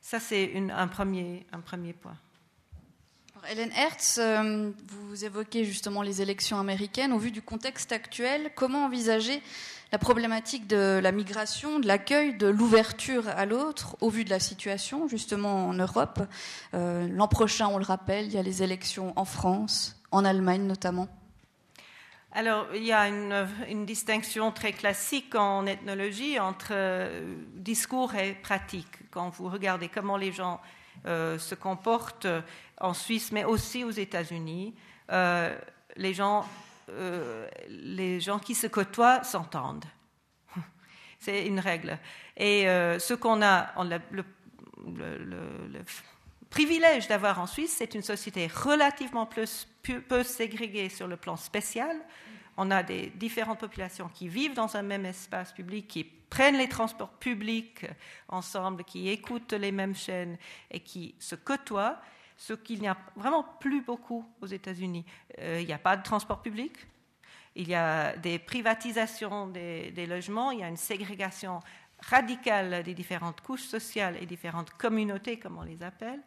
S7: ça c'est un premier, un premier point.
S4: Hélène Hertz, euh, vous évoquez justement les élections américaines. Au vu du contexte actuel, comment envisager la problématique de la migration, de l'accueil, de l'ouverture à l'autre, au vu de la situation justement en Europe euh, L'an prochain, on le rappelle, il y a les élections en France, en Allemagne notamment.
S7: Alors, il y a une, distinction très classique en ethnologie entre euh, discours et pratique. Quand vous regardez comment les gens euh, se comportent en Suisse, mais aussi aux États-Unis, les, gens, les gens qui se côtoient s'entendent. C'est une règle. Et ce qu'on a, le, privilège d'avoir en Suisse, c'est une société relativement plus, peu ségrégée sur le plan spécial, on a des différentes populations qui vivent dans un même espace public, qui prennent les transports publics ensemble, qui écoutent les mêmes chaînes et qui se côtoient, ce qu'il n'y a vraiment plus beaucoup aux États-Unis. Euh, il n'y a pas de transport public, il y a des privatisations des, logements, il y a une ségrégation radicale des différentes couches sociales et différentes communautés, comme on les appelle.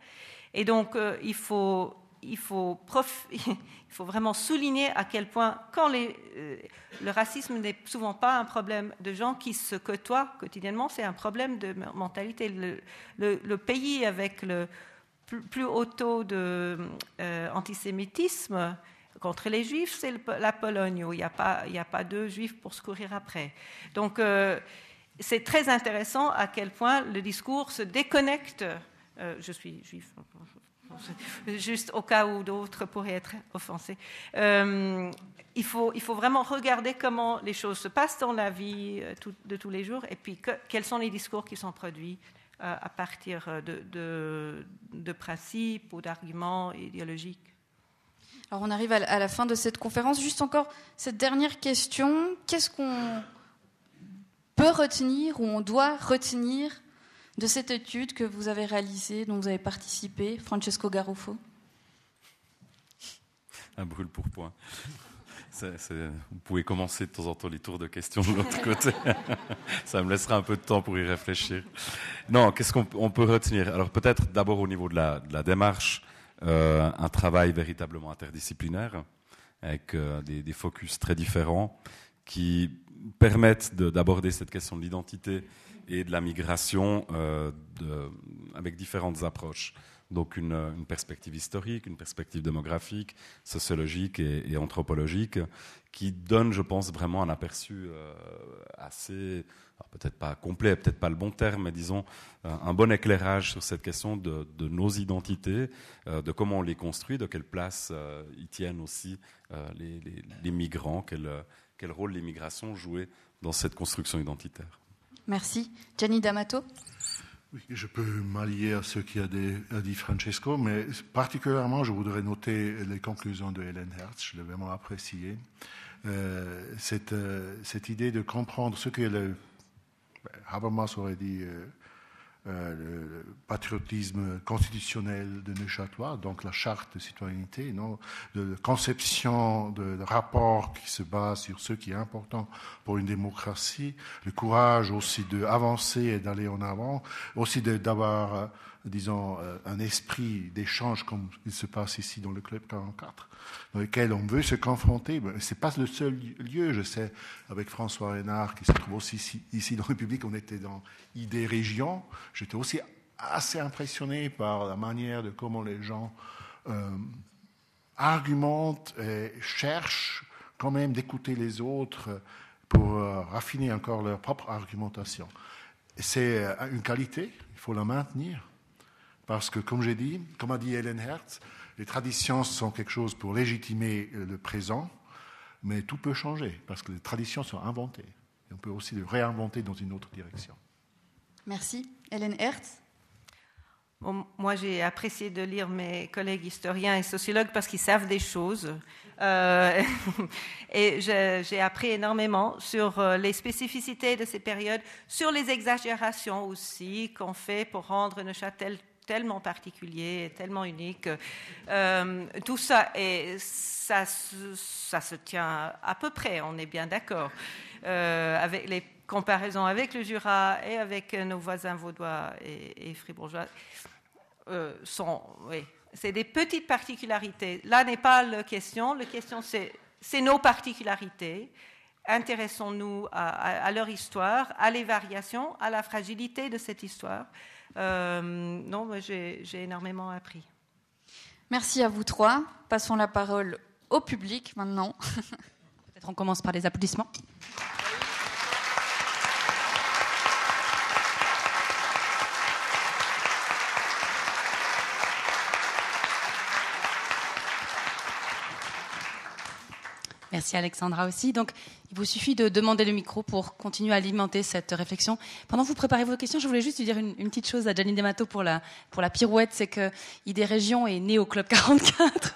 S7: Et donc, euh, il faut il faut, il faut, vraiment souligner à quel point, quand euh, le racisme n'est souvent pas un problème de gens qui se côtoient quotidiennement, c'est un problème de mentalité. Le, pays avec le plus, haut taux d'antisémitisme euh, contre les juifs, c'est la Pologne, où il n'y a, pas, deux juifs pour se courir après. Donc, euh, c'est très intéressant à quel point le discours se déconnecte. je suis juif, juste au cas où d'autres pourraient être offensés. Euh, il, faut, vraiment regarder comment les choses se passent dans la vie euh, de tous les jours et puis quels sont les discours qui sont produits euh, à partir de, de, de principes ou d'arguments idéologiques.
S4: Alors on arrive à la fin de cette conférence. Juste encore cette dernière question. Qu'est-ce qu'on peut retenir ou on doit retenir de cette étude que vous avez réalisée, dont vous avez participé, Francesco Garofo
S6: Un brûle pour point. Vous pouvez commencer de temps en temps les tours de questions de l'autre côté. Ça me laissera un peu de temps pour y réfléchir. Non, qu'est-ce qu'on peut retenir? Alors peut-être d'abord au niveau de la, démarche, euh, un travail véritablement interdisciplinaire, avec euh, des, focus très différents, qui permettent d'aborder cette question de l'identité et de la migration euh, avec différentes approches. Donc une, perspective historique, une perspective démographique, sociologique et, anthropologique, qui donne, je pense, vraiment un aperçu euh, assez, peut-être pas complet, peut-être pas le bon terme, mais disons euh, un bon éclairage sur cette question de, nos identités, euh, de comment on les construit, de quelle place y tiennent aussi les, les, les, migrants, quel, quel rôle l'immigration jouait dans cette construction identitaire.
S4: Merci. Gianni D'Amato?
S5: Oui, je peux m'allier à ce qu'a dit Francesco, mais particulièrement, je voudrais noter les conclusions de Hélène Hertz. Je l'ai vraiment apprécié. Euh, cette, euh, cette, idée de comprendre ce que le Habermas aurait dit euh, euh, le patriotisme constitutionnel de Neuchâtelois, donc la charte de citoyenneté, non, de conception de, de, rapport qui se base sur ce qui est important pour une démocratie, le courage aussi d'avancer et d'aller en avant, aussi d'avoir disons, euh, un esprit d'échange comme il se passe ici dans le Club 44, dans lequel on veut se confronter. Ce n'est pas le seul lieu, je sais, avec François Renard, qui se trouve aussi ici, dans le public, on était dans Idées Région. J'étais aussi assez impressionné par la manière de comment les gens euh, argumentent et cherchent quand même d'écouter les autres pour euh, raffiner encore leur propre argumentation. C'est une qualité, il faut la maintenir. Parce que, comme j'ai dit, comme a dit Hélène Hertz, les traditions sont quelque chose pour légitimer le présent, mais tout peut changer, parce que les traditions sont inventées. Et on peut aussi les réinventer dans une autre direction.
S4: Merci. Hélène Hertz?
S7: Moi, j'ai apprécié de lire mes collègues historiens et sociologues parce qu'ils savent des choses. Euh, et j'ai appris énormément sur euh, les spécificités de ces périodes, sur les exagérations aussi qu'on fait pour rendre Neuchâtel tellement particulier, tellement unique. Euh, tout ça, et ça, se tient à peu près, on est bien d'accord, euh, avec les comparaisons avec le Jura et avec nos voisins vaudois et, fribourgeois. Euh, sont, oui, c'est des petites particularités. Là n'est pas la question. La question, c'est nos particularités intéressons-nous à, leur histoire, à les variations, à la fragilité de cette histoire. Euh, non, j'ai énormément appris.
S4: Merci à vous trois. Passons la parole au public maintenant.
S1: Peut-être on commence par les applaudissements. Merci Alexandra aussi. Donc, il vous suffit de demander le micro pour continuer à alimenter cette réflexion. Pendant que vous préparez vos questions, je voulais juste dire une, petite chose à Janine Demato pour la, pour la pirouette, c'est que Idée Région est né au Club 44.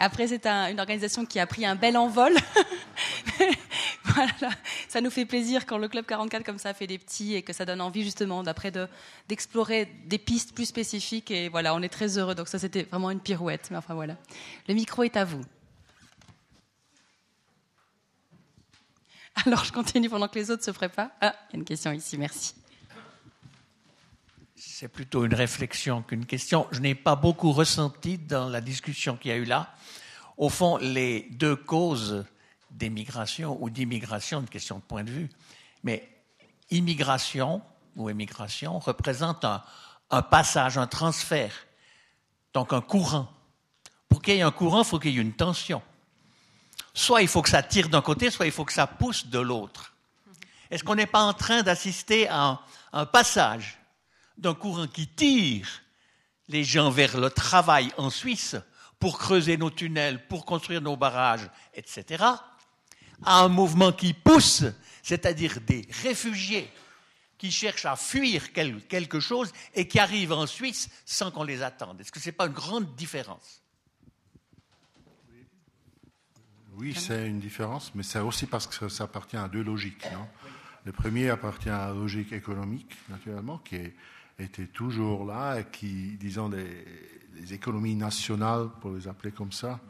S1: Après, c'est une organisation qui a pris un bel envol. voilà, ça nous fait plaisir quand le Club 44 comme ça fait des petits et que ça donne envie justement d'après d'explorer des pistes plus spécifiques. Et voilà, on est très heureux. Donc ça, c'était vraiment une pirouette. Mais enfin voilà, le micro est à vous. Alors je continue pendant que les autres se préparent. Ah, il y a une question ici, merci.
S8: C'est plutôt une réflexion qu'une question. Je n'ai pas beaucoup ressenti dans la discussion qu'il y a eu là. Au fond, les deux causes d'émigration ou d'immigration, une question de point de vue, mais immigration ou émigration représente un, passage, un transfert, donc un courant. Pour qu'il y ait un courant, il faut qu'il y ait une tension soit il faut que ça tire d'un côté, soit il faut que ça pousse de l'autre. Est-ce qu'on n'est pas en train d'assister à un, passage d'un courant qui tire les gens vers le travail en Suisse pour creuser nos tunnels, pour construire nos barrages, etc., à un mouvement qui pousse, c'est-à-dire des réfugiés qui cherchent à fuir quelque chose et qui arrivent en Suisse sans qu'on les attende? Est-ce que ce n'est pas une grande différence?
S5: Oui, c'est une différence, mais c'est aussi parce que ça appartient à deux logiques. le premier appartient à la logique économique, naturellement, qui était toujours là et qui, disons, les, économies nationales, pour les appeler comme ça,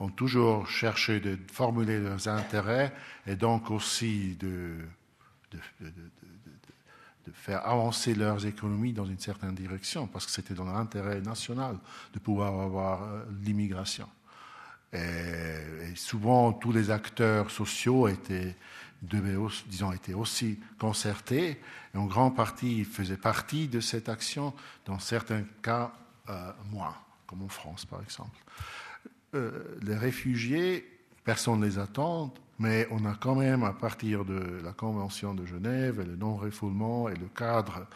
S5: ont toujours cherché de formuler leurs intérêts et donc aussi de, de, de faire avancer leurs économies dans une certaine direction, parce que c'était dans l'intérêt national de pouvoir avoir euh, l'immigration. Et, souvent, tous les acteurs sociaux étaient, disons, étaient aussi concertés, et en grande partie, ils faisaient partie de cette action, dans certains cas, euh, moins, comme en France, par exemple. Euh, les réfugiés, personne ne les attend, mais on a quand même, à partir de la Convention de Genève et le non-refoulement et le cadre,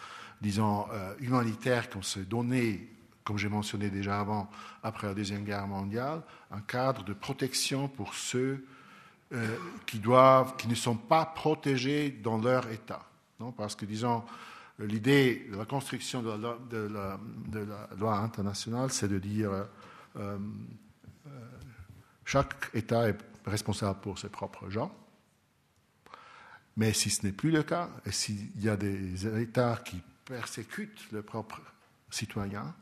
S5: disons, euh, humanitaire qu'on s'est donné comme j'ai mentionné déjà avant, après la Deuxième Guerre mondiale, un cadre de protection pour ceux euh, qui, doivent, qui ne sont pas protégés dans leur État. Parce que, disons, l'idée de la construction de la, de la, loi internationale, c'est de dire euh, euh, chaque État est responsable pour ses propres gens. Mais si ce n'est plus le cas, et s'il y a des États qui persécutent leurs propres citoyens,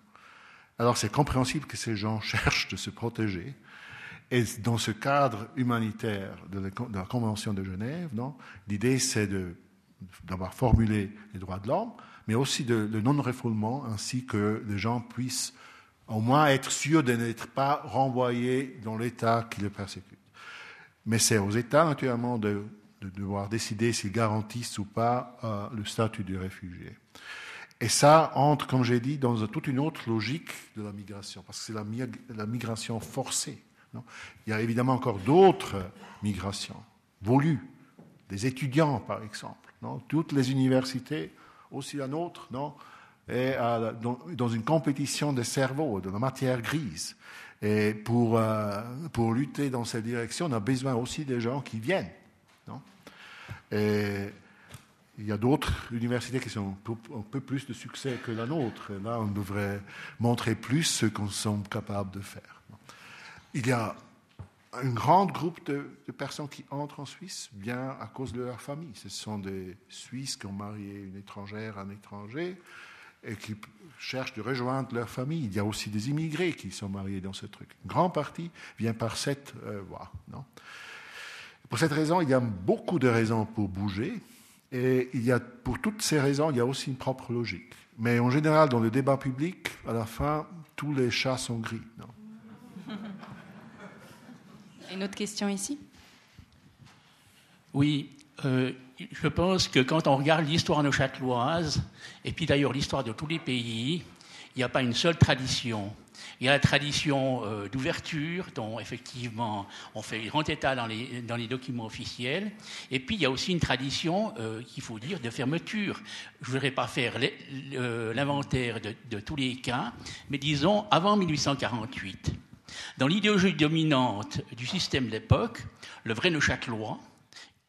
S5: alors c'est compréhensible que ces gens cherchent de se protéger. Et dans ce cadre humanitaire de la, Convention de Genève, l'idée c'est d'avoir formulé les droits de l'homme, mais aussi de, non-refoulement, ainsi que les gens puissent au moins être sûrs de n'être pas renvoyés dans l'État qui les persécute. Mais c'est aux États, naturellement, de, devoir décider s'ils garantissent ou pas euh, le statut de réfugié. Et ça entre, comme j'ai dit, dans toute une autre logique de la migration, parce que c'est la, migration forcée. Il y a évidemment encore d'autres migrations voulues, des étudiants par exemple. Toutes les universités, aussi la nôtre, non? Et dans, une compétition des cerveaux, de la matière grise. Et pour, euh, pour lutter dans cette direction, on a besoin aussi des gens qui viennent. Et il y a d'autres universités qui ont un peu plus de succès que la nôtre. là, on devrait montrer plus ce qu'on sommes capables de faire. Il y a un grand groupe de, personnes qui entrent en Suisse bien à cause de leur famille. Ce sont des Suisses qui ont marié une étrangère, un étranger, et qui cherchent de rejoindre leur famille. Il y a aussi des immigrés qui sont mariés dans ce truc. Une grande partie vient par cette euh, voie. Pour cette raison, il y a beaucoup de raisons pour bouger. Et il y a, pour toutes ces raisons, il y a aussi une propre logique. Mais en général, dans le débat public, à la fin, tous les chats sont gris.
S1: Une autre question ici?
S8: Oui, euh, je pense que quand on regarde l'histoire neuchâteloise, et puis d'ailleurs l'histoire de tous les pays, il n'y a pas une seule tradition.
S9: Il y a la tradition euh, d'ouverture, dont effectivement on fait grand état dans les, documents officiels. Et puis il y a aussi une tradition, euh, qu'il faut dire, de fermeture. Je ne voudrais pas faire l'inventaire de, de tous les cas, mais disons avant 1848. Dans l'idéologie dominante du système d'époque, le vrai Neuchâtelois,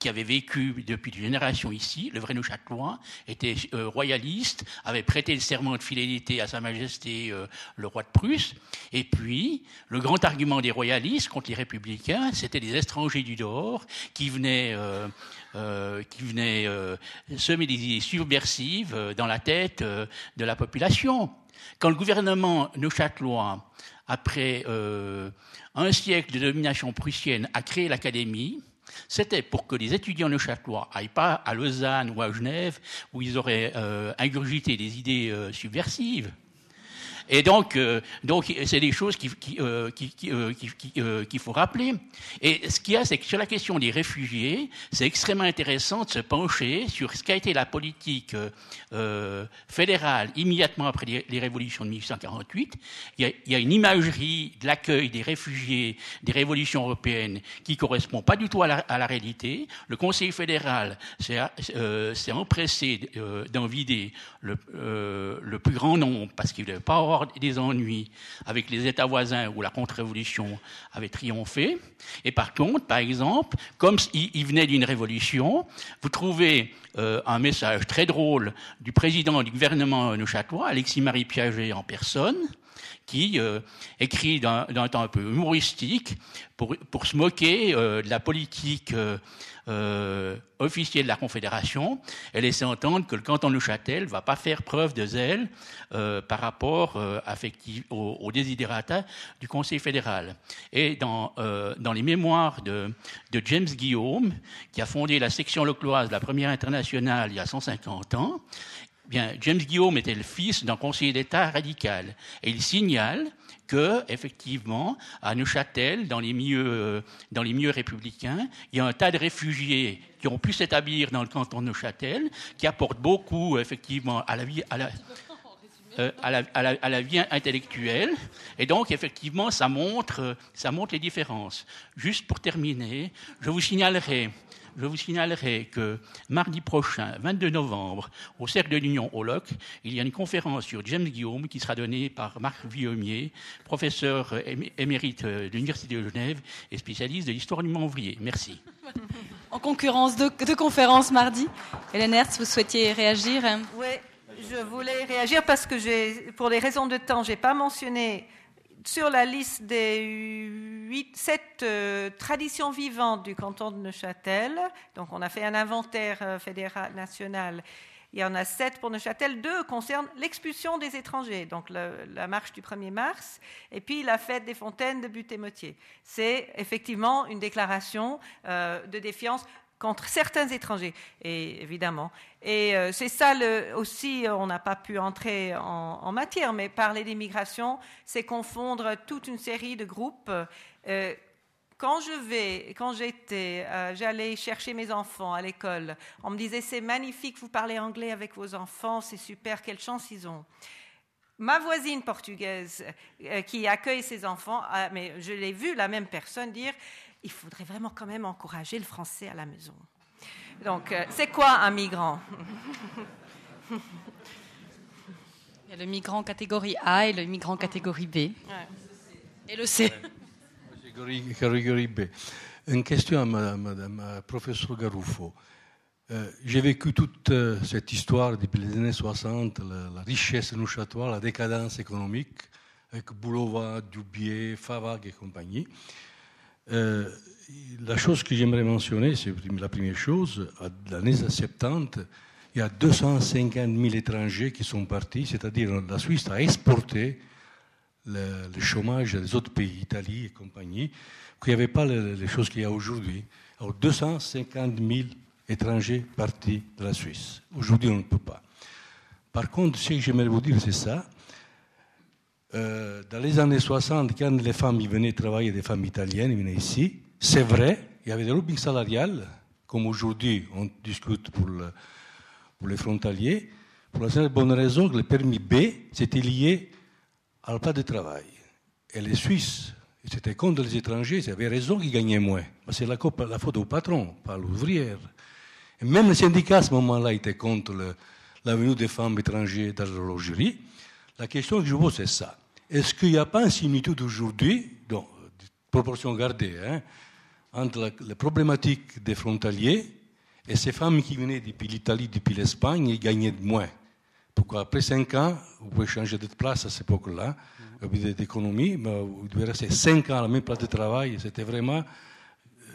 S9: qui avait vécu depuis une génération ici, le vrai Neuchâtelois, était euh, royaliste, avait prêté le serment de fidélité à Sa Majesté euh, le roi de Prusse. Et puis, le grand argument des royalistes contre les républicains, c'était des étrangers du dehors qui venaient, euh, qui venaient semer des idées subversives dans la tête de la population. Quand le gouvernement neuchâtelois, après un siècle de domination prussienne, a créé l'académie, c'était pour que les étudiants neuchâtelois n'aillent pas à Lausanne ou à Genève où ils auraient euh, ingurgité des idées euh, subversives. Et donc, euh, donc c'est des choses qu'il qui, euh, qui, euh, qui, faut rappeler. Et ce qu'il y a, c'est que sur la question des réfugiés, c'est extrêmement intéressant de se pencher sur ce qu'a été la politique fédérale immédiatement après les, révolutions de 1848. Il y, a, une imagerie de l'accueil des réfugiés des révolutions européennes qui correspond pas du tout à la, réalité. Le Conseil fédéral s'est empressé d'en vider le, le plus grand nombre parce qu'il ne devait pas des ennuis avec les États voisins où la contre-révolution avait triomphé. Et par contre, par exemple, comme il, venait d'une révolution, vous trouvez euh, un message très drôle du président du gouvernement neuchâtelois, Alexis-Marie Piaget en personne, qui euh, écrit d'un temps un peu humoristique pour, pour se moquer euh, de la politique euh, officier de la Confédération et laisser entendre que le canton de Neuchâtel ne va pas faire preuve de zèle euh, par rapport euh, aux au, du Conseil fédéral. Et dans, euh, dans les mémoires de, James Guillaume, qui a fondé la section localoise de la première internationale il y a 150 ans, Bien, James Guillaume était le fils d'un conseiller d'État radical. Et il signale que, effectivement, à Neuchâtel, dans les milieux, dans les milieux républicains, il y a un tas de réfugiés qui ont pu s'établir dans le canton de Neuchâtel, qui apportent beaucoup, effectivement, à la vie, à la, euh, à, la, à, la, à, la, vie intellectuelle. Et donc, effectivement, ça montre, ça montre les différences. Juste pour terminer, je vous signalerai je vous signalerai que mardi prochain, 22 novembre, au Cercle de l'Union au LOC, il y a une conférence sur James Guillaume qui sera donnée par Marc Villaumier, professeur émérite de l'Université de Genève et spécialiste de l'histoire du monde ouvrier. Merci.
S1: En concurrence de, de conférences mardi. Hélène Hertz, vous souhaitiez réagir
S7: Oui, je voulais réagir parce que pour des raisons de temps, je n'ai pas mentionné sur la liste des sept euh, traditions vivantes du canton de Neuchâtel, donc on a fait un inventaire euh, fédéral national, il y en a sept pour Neuchâtel, deux concernent l'expulsion des étrangers, donc la marche du 1er mars, et puis la fête des fontaines de Butte-et-Motier. C'est effectivement une déclaration euh, de défiance contre certains étrangers, évidemment. Et euh, c'est ça aussi, on n'a pas pu entrer en, matière, mais parler d'immigration, c'est confondre toute une série de groupes. Euh, quand je vais, quand j'étais, euh, j'allais chercher mes enfants à l'école, on me disait c'est magnifique, vous parlez anglais avec vos enfants, c'est super, quelle chance ils ont. Ma voisine portugaise qui accueille ses enfants, mais je l'ai vu la même personne dire il faudrait vraiment quand même encourager le français à la maison. Donc, euh, c'est quoi un migrant?
S1: Il y a le migrant catégorie A et le migrant catégorie B. Et le C.
S10: Catégorie B. Une question à Madame, professeur Garuffo. Euh, j'ai vécu toute euh, cette histoire depuis les années 60, la, richesse neuchâtoise, la décadence économique, avec Boulova, Dubier, Favag et compagnie. Euh, la chose que j'aimerais mentionner, c'est la première chose, les années 70, il y a 250 000 étrangers qui sont partis, c'est-à-dire la Suisse a exporté le, chômage des autres pays, Italie et compagnie, qu'il n'y avait pas les, choses qu'il y a aujourd'hui. Alors 250 000 étrangers partis de la Suisse. Aujourd'hui, on ne peut pas. Par contre, ce que j'aimerais vous dire, c'est ça. Euh, dans les années 60, quand les femmes venaient travailler, des femmes italiennes venaient ici, c'est vrai, il y avait des lobbying salariales, comme aujourd'hui on discute pour, les frontaliers, pour la seule bonne raison que le permis B, c'était lié à pas de travail. Et les Suisses, c'était contre les étrangers, ils avaient raison qu'ils gagnaient moins. C'est la, la faute au patron, pas l'ouvrière. Et même les syndicats à ce moment-là étaient contre la venue des femmes étrangères dans l'horlogerie. La question que je pose, c'est ça. Est-ce qu'il n'y a pas une similitude aujourd'hui, proportion gardée, hein, entre la, problématique des frontaliers et ces femmes qui venaient depuis l'Italie, depuis l'Espagne, ils gagnaient moins? Pourquoi Après cinq ans, vous pouvez changer de place à cette époque-là, d'économie, mais vous devez rester cinq ans à la même place de travail, c'était vraiment.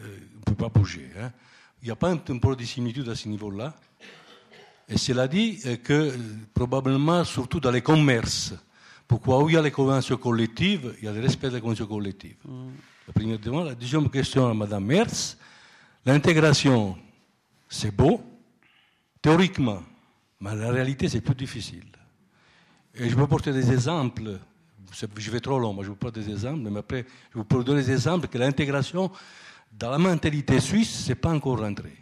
S10: Euh, on ne peut pas bouger. Hein. Il n'y a pas un, un de similitude à ce niveau-là. Et cela dit euh, que euh, probablement, surtout dans les commerces, pourquoi où il y a les conventions collectives, il y a le respect des conventions collectives. La première deuxième question à Mme Merz. L'intégration, c'est beau, théoriquement, mais la réalité, c'est plus difficile. Et je peux porter des exemples. Je vais trop long, moi je vous porte des exemples, mais après, je vous donner des exemples que l'intégration, dans la mentalité suisse, ce n'est pas encore rentré.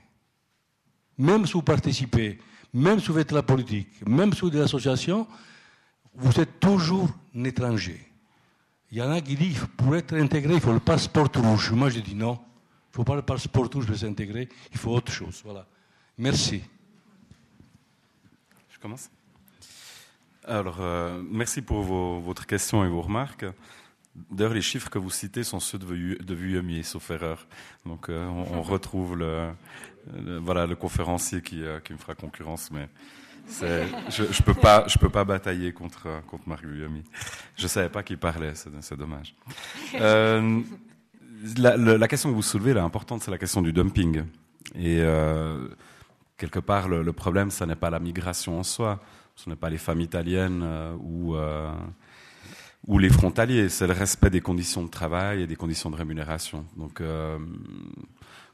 S10: Même si vous participez, même si vous faites la politique, même si vous êtes des associations, vous êtes toujours un étranger. Il y en a qui disent pour être intégré, il faut le passeport rouge. Moi, je dis non. Il ne faut pas le passeport rouge pour s'intégrer. Il faut autre chose. Voilà. Merci.
S6: Je commence Alors, euh, merci pour votre question et vos remarques. D'ailleurs, les chiffres que vous citez sont ceux de, Vuillemier, sauf erreur. Donc, euh, on, retrouve le, voilà, le conférencier qui, euh, qui me fera concurrence, mais je ne peux, pas, je peux pas batailler contre, contre Marc Guillaume. Je ne savais pas qu'il parlait, c'est dommage. Euh, la, question que vous soulevez, là, importante, c'est la question du dumping. Et euh, quelque part, le, problème, ce n'est pas la migration en soi, ce n'est pas les femmes italiennes euh, ou, ou les frontaliers, c'est le respect des conditions de travail et des conditions de rémunération. Donc,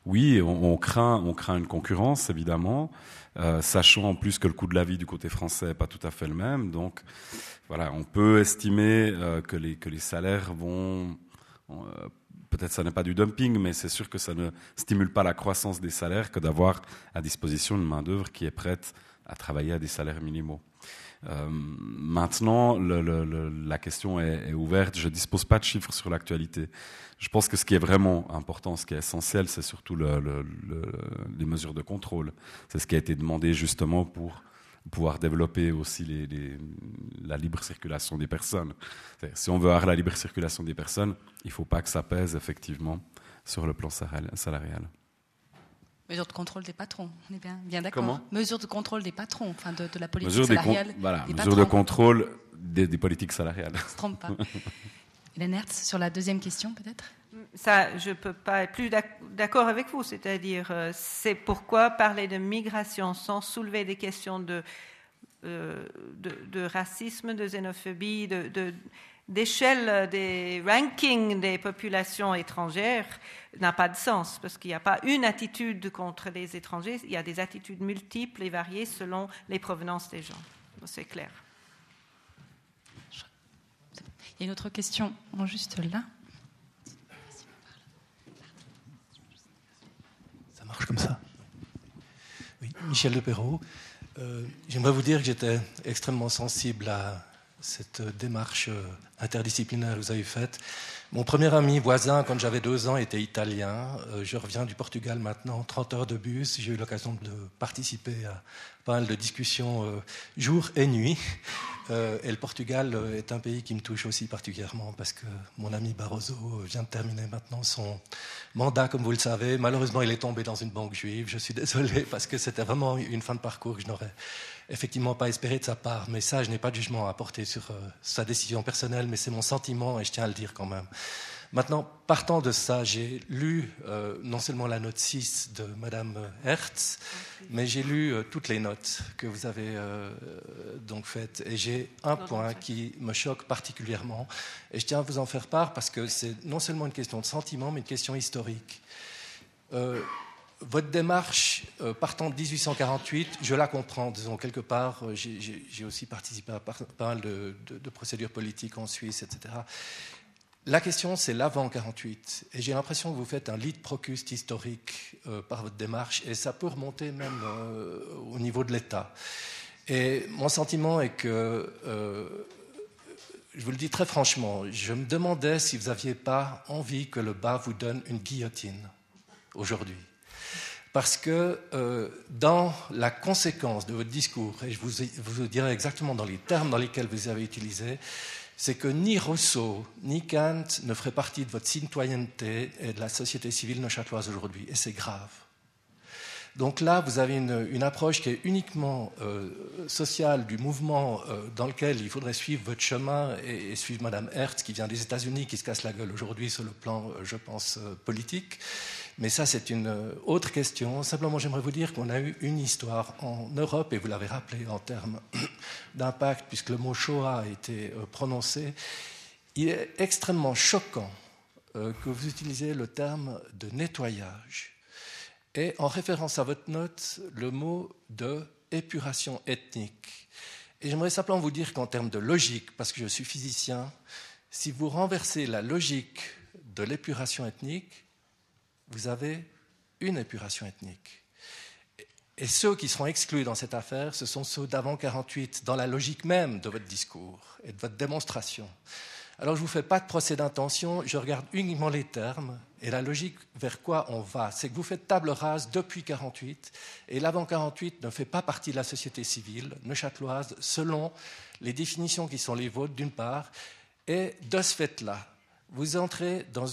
S6: oui, on, craint, on craint une concurrence, évidemment. Euh, sachant en plus que le coût de la vie du côté français n'est pas tout à fait le même. Donc, voilà, on peut estimer euh, que, les, que salaires vont. Euh, peut-être ça n'est pas du dumping, mais c'est sûr que ça ne stimule pas la croissance des salaires que d'avoir à disposition une main-d'œuvre qui est prête à travailler à des salaires minimaux. Euh, maintenant, le, le, la question est, est, ouverte. Je ne dispose pas de chiffres sur l'actualité. Je pense que ce qui est vraiment important, ce qui est essentiel, c'est surtout les mesures de contrôle. C'est ce qui a été demandé justement pour pouvoir développer aussi les, les, la libre circulation des personnes. Si on veut avoir la libre circulation des personnes, il ne faut pas que ça pèse effectivement sur le plan salarial.
S1: Mesure de contrôle des patrons, on est bien, bien d'accord. Mesure de contrôle des patrons, enfin de, la politique salariale.
S6: voilà, mesure de contrôle des, politiques salariales.
S1: On ne se trompe pas. Hélène Hertz, sur la deuxième question peut-être?
S7: Ça, je ne peux pas être plus d'accord avec vous. C'est-à-dire, euh, c'est pourquoi parler de migration sans soulever des questions de, euh, de, de, racisme, de xénophobie, de, d'échelle des rankings des populations étrangères n'a pas de sens, parce qu'il n'y a pas une attitude contre les étrangers, il y a des attitudes multiples et variées selon les provenances des gens. C'est clair.
S1: Il y a une autre question, juste là.
S11: Ça marche comme ça. Oui, Michel de Perrault. Euh, j'aimerais vous dire que j'étais extrêmement sensible à cette démarche euh, interdisciplinaire que vous avez faite. Mon premier ami voisin, quand j'avais deux ans, était italien. Euh, je reviens du Portugal maintenant, 30 heures de bus. J'ai eu l'occasion de participer à pas mal de discussions euh, jour et nuit. et le Portugal est un pays qui me touche aussi particulièrement parce que mon ami Barroso vient de terminer maintenant son mandat, comme vous le savez. Malheureusement, il est tombé dans une banque juive. Je suis désolé parce que c'était vraiment une fin de parcours que je n'aurais effectivement pas espéré de sa part, mais ça, je n'ai pas de jugement à apporter sur euh, sa décision personnelle, mais c'est mon sentiment et je tiens à le dire quand même. Maintenant, partant de ça, j'ai lu euh, non seulement la note 6 de Madame Hertz, mais j'ai lu euh, toutes les notes que vous avez donc faites. Et j'ai un point qui me choque particulièrement, et je tiens à vous en faire part parce que c'est non seulement une question de sentiment, mais une question historique votre démarche euh, partant de 1848, je la comprends, disons, quelque part. Euh, j'ai aussi participé à pas mal de, procédures politiques en Suisse, etc. La question, c'est l'avant 48. Et j'ai l'impression que vous faites un lead procuste historique euh, par votre démarche, et ça peut remonter même au niveau de l'État. Et mon sentiment est que je vous le dis très franchement, je me demandais si vous n'aviez pas envie que le bas vous donne une guillotine aujourd'hui. Parce que euh, dans la conséquence de votre discours, et je vous, dirai exactement dans les termes dans lesquels vous avez utilisé, c'est que ni Rousseau ni Kant ne feraient partie de votre citoyenneté et de la société civile neuchâteloise aujourd'hui. Et c'est grave. Donc là, vous avez une, approche qui est uniquement euh, sociale du mouvement euh, dans lequel il faudrait suivre votre chemin et, suivre Madame Hertz qui vient des États-Unis, qui se casse la gueule aujourd'hui sur le plan, euh, je pense, politique. Mais ça, c'est une autre question. Simplement, j'aimerais vous dire qu'on a eu une histoire en Europe, et vous l'avez rappelé en termes d'impact, puisque le mot Shoah a été prononcé. Il est extrêmement choquant que vous utilisez le terme de nettoyage et en référence à votre note le mot de épuration ethnique. Et j'aimerais simplement vous dire qu'en termes de logique, parce que je suis physicien, si vous renversez la logique de l'épuration ethnique, vous avez une épuration ethnique. Et ceux qui seront exclus dans cette affaire, ce sont ceux d'avant 48, dans la logique même de votre discours et de votre démonstration. Alors je ne vous fais pas de procès d'intention, je regarde uniquement les termes et la logique vers quoi on va. C'est que vous faites table rase depuis 48 et l'avant 48 ne fait pas partie de la société civile neuchâteloise selon les définitions qui sont les vôtres d'une part. Et de ce fait-là, vous entrez dans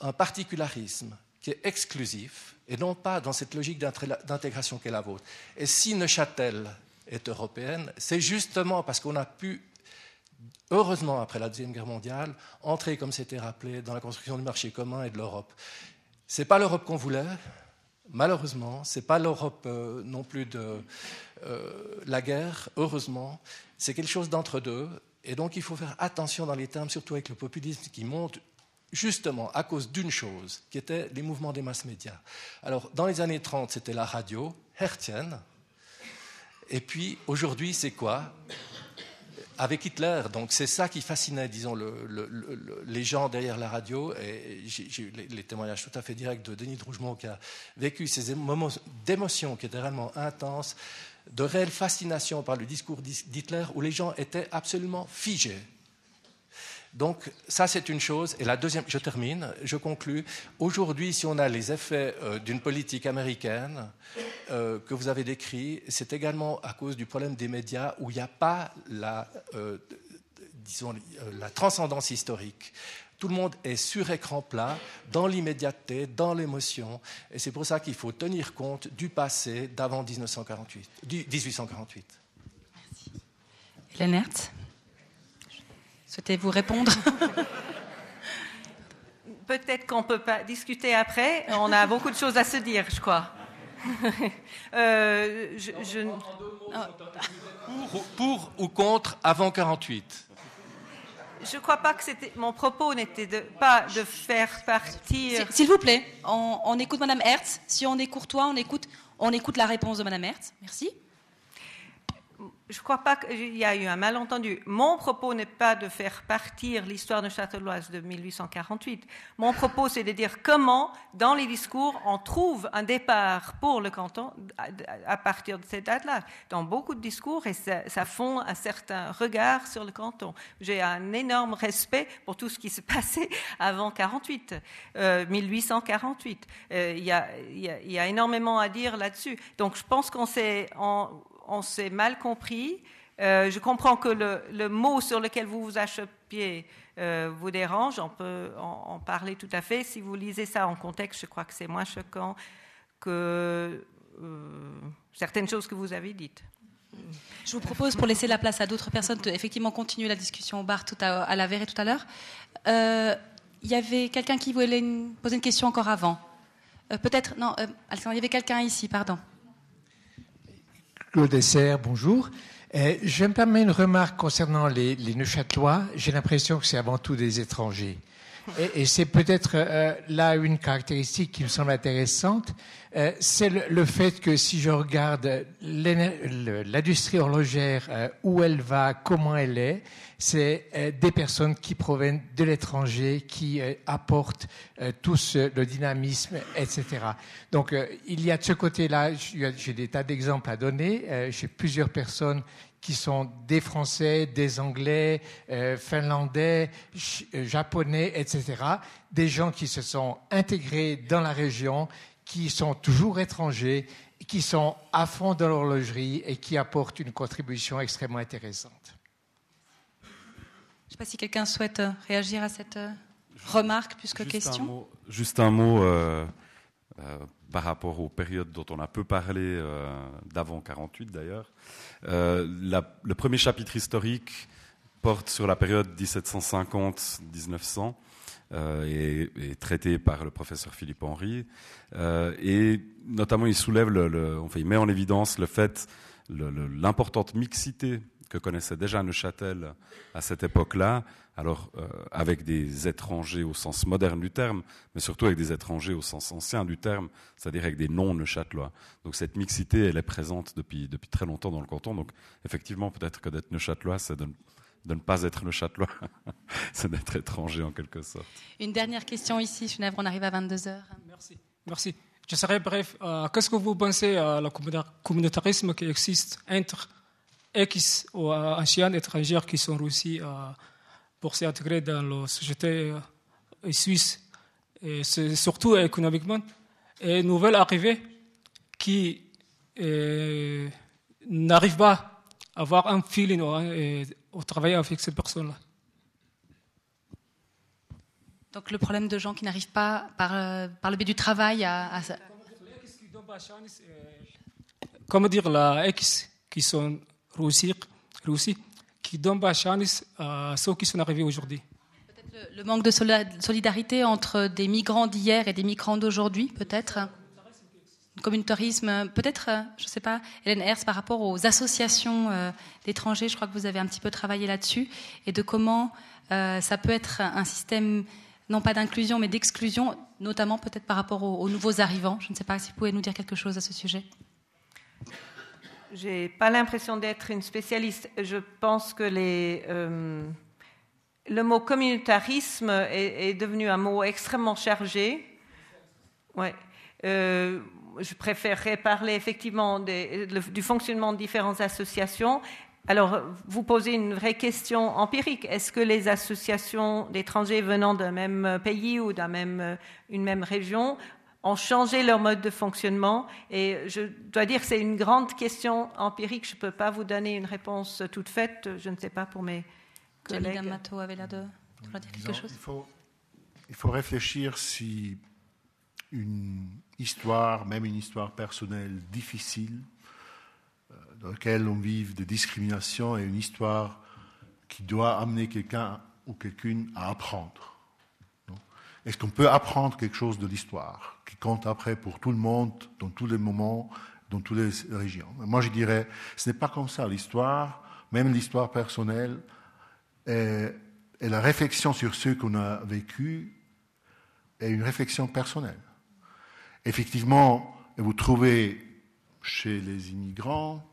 S11: un particularisme qui est exclusif et non pas dans cette logique d'intégration qu'est la vôtre. Et si Neuchâtel est européenne, c'est justement parce qu'on a pu heureusement, après la Deuxième Guerre mondiale, entrer, comme c'était rappelé, dans la construction du marché commun et de l'Europe. Ce n'est pas l'Europe qu'on voulait, malheureusement. Ce n'est pas l'Europe euh, non plus de euh, la guerre, heureusement. C'est quelque chose d'entre deux. Et donc, il faut faire attention dans les termes, surtout avec le populisme qui monte justement à cause d'une chose, qui était les mouvements des masses médias. Alors, dans les années 30, c'était la radio, hertzienne. Et puis, aujourd'hui, c'est quoi? Avec Hitler. Donc c'est ça qui fascinait, disons, les gens derrière la radio. Et j'ai eu les, témoignages tout à fait directs de Denis Drougemont qui a vécu ces moments d'émotion qui étaient vraiment intenses, de réelle fascination par le discours d'Hitler où les gens étaient absolument figés. Donc ça, c'est une chose. Et la deuxième, je termine, je conclus. Aujourd'hui, si on a les effets euh, d'une politique américaine euh, que vous avez décrit, c'est également à cause du problème des médias où il n'y a pas la, euh, disons, la transcendance historique. Tout le monde est sur écran plat, dans l'immédiateté, dans l'émotion, et c'est pour ça qu'il faut tenir compte du passé d'avant 1948, 1848. Merci.
S1: Hélène Hertz Souhaitez-vous répondre?
S7: Peut-être qu'on ne peut pas discuter après. On a beaucoup de choses à se dire, je crois.
S11: euh, pour, ou contre avant 48
S7: je ne crois pas que c'était mon propos n'était de, pas de faire partir.
S1: S'il vous plaît, on, on, écoute Madame Hertz. Si on est courtois, on écoute, on écoute la réponse de Madame Hertz. Merci
S7: je ne crois pas qu'il y a eu un malentendu. Mon propos n'est pas de faire partir l'histoire de Châteauloise de 1848. Mon propos, c'est de dire comment, dans les discours, on trouve un départ pour le canton à partir de cette date-là. Dans beaucoup de discours, et ça, ça fond un certain regard sur le canton. J'ai un énorme respect pour tout ce qui se passait avant 48, 1848. Euh, euh, il, y a, il, y a, énormément à dire là-dessus. Donc, je pense qu'on s'est on s'est mal compris. Euh, je comprends que le, mot sur lequel vous vous acheppiez euh, vous dérange. On peut en, parler tout à fait. Si vous lisez ça en contexte, je crois que c'est moins choquant que euh, certaines choses que vous avez dites.
S1: Je vous propose, pour laisser la place à d'autres personnes, de effectivement continuer la discussion au bar tout à, à la verre tout à l'heure. Il y avait quelqu'un qui voulait poser une question encore avant. Peut-être, non, il y avait quelqu'un ici, pardon.
S12: Claude Dessert, bonjour. Euh, je me permets une remarque concernant les, les Neuchâtelois. J'ai l'impression que c'est avant tout des étrangers. Et, c'est peut-être euh, là une caractéristique qui me semble intéressante, euh, c'est le, fait que si je regarde l'industrie horlogère, où elle va, comment elle est, c'est des personnes qui proviennent de l'étranger, qui apportent tout le dynamisme, etc. Donc il y a de ce côté-là, j'ai des tas d'exemples à donner. j'ai plusieurs personnes qui sont des Français, des Anglais, euh, Finlandais, euh, Japonais, etc. Des gens qui se sont intégrés dans la région, qui sont toujours étrangers, qui sont à fond dans l'horlogerie et qui apportent une contribution extrêmement intéressante.
S1: Je ne sais pas si quelqu'un souhaite euh, réagir à cette remarque plus que question.
S6: juste un mot par rapport aux périodes dont on a peu parlé, euh, d'avant 48 d'ailleurs. Euh, le premier chapitre historique porte sur la période 1750-1900 euh, et est traité par le professeur Philippe Henry. et notamment, il soulève, enfin, il met en évidence le fait, l'importante mixité que connaissait déjà Neuchâtel à cette époque-là, alors euh, avec des étrangers au sens moderne du terme, mais surtout avec des étrangers au sens ancien du terme, c'est-à-dire avec des non-neuchâtelois. Donc cette mixité, elle est présente depuis, depuis très longtemps dans le canton. Donc effectivement, peut-être que d'être neuchâtelois, c'est de, de, ne pas être neuchâtelois, c'est d'être étranger en quelque sorte.
S1: Une dernière question ici, Genève, on arrive à 22 heures.
S13: Merci. Merci. Je serai bref. Euh, qu'est-ce que vous pensez à la communautarisme qui existe entre X ou anciens étrangers qui sont réussis pour s'intégrer dans la société euh, suisse, et surtout économiquement, et nouvelle arrivée qui euh, n'arrive pas à avoir un feeling au, travailler avec ces personnes-là.
S1: Donc le problème de gens qui n'arrivent pas par, euh, par, le biais du travail à... à...
S13: Comment dire, la X qui sont qui donne la chance à ceux qui sont arrivés aujourd'hui.
S1: Le, manque de solidarité entre des migrants d'hier et des migrants d'aujourd'hui, peut-être? Communautarisme, peut-être, je ne sais pas, Hélène Hers, par rapport aux associations euh, d'étrangers, je crois que vous avez un petit peu travaillé là-dessus, et de comment euh, ça peut être un système, non pas d'inclusion, mais d'exclusion, notamment peut-être par rapport aux, nouveaux arrivants. Je ne sais pas si vous pouvez nous dire quelque chose à ce sujet.
S7: J'ai pas l'impression d'être une spécialiste. Je pense que euh, le mot communautarisme est, devenu un mot extrêmement chargé. Ouais. Euh, je préférerais parler effectivement du fonctionnement de différentes associations. Alors, vous posez une vraie question empirique. Est-ce que les associations d'étrangers venant d'un même pays ou d'une même, même région ont changé leur mode de fonctionnement. Et je dois dire que c'est une grande question empirique. Je ne peux pas vous donner une réponse toute faite. Je ne sais pas pour mes collègues.
S1: Mato avait l'air de dire quelque chose.
S5: Il faut, il faut réfléchir si une histoire, même une histoire personnelle difficile, euh, dans laquelle on vive des discriminations, est une histoire qui doit amener quelqu'un ou quelqu'une à apprendre. Est-ce qu'on peut apprendre quelque chose de l'histoire qui compte après pour tout le monde, dans tous les moments, dans toutes les régions? Moi, je dirais, ce n'est pas comme ça. L'histoire, même l'histoire personnelle, est, la réflexion sur ce qu'on a vécu est une réflexion personnelle. Effectivement, vous trouvez chez les immigrants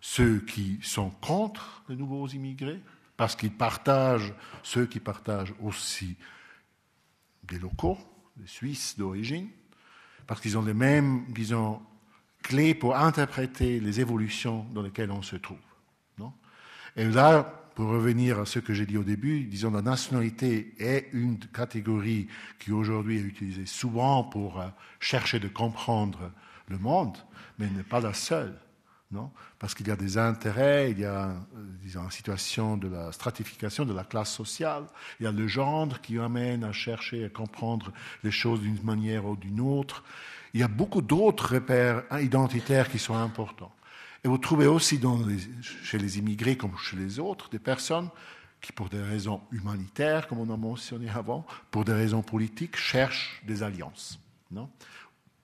S5: ceux qui sont contre les nouveaux immigrés, parce qu'ils partagent, ceux qui partagent aussi des locaux, des Suisses d'origine, parce qu'ils ont les mêmes, disons, clés pour interpréter les évolutions dans lesquelles on se trouve. Et là, pour revenir à ce que j'ai dit au début, disons, la nationalité est une catégorie qui aujourd'hui est utilisée souvent pour euh, chercher de comprendre le monde, mais n'est pas la seule parce qu'il y a des intérêts, il y a euh, disons, une situation de la stratification de la classe sociale, il y a le genre qui amène à chercher à comprendre les choses d'une manière ou d'une autre. Il y a beaucoup d'autres repères identitaires qui sont importants. Et vous trouvez aussi chez les immigrés comme chez les autres des personnes qui, pour des raisons humanitaires, comme on a mentionné avant, pour des raisons politiques, cherchent des alliances. Non?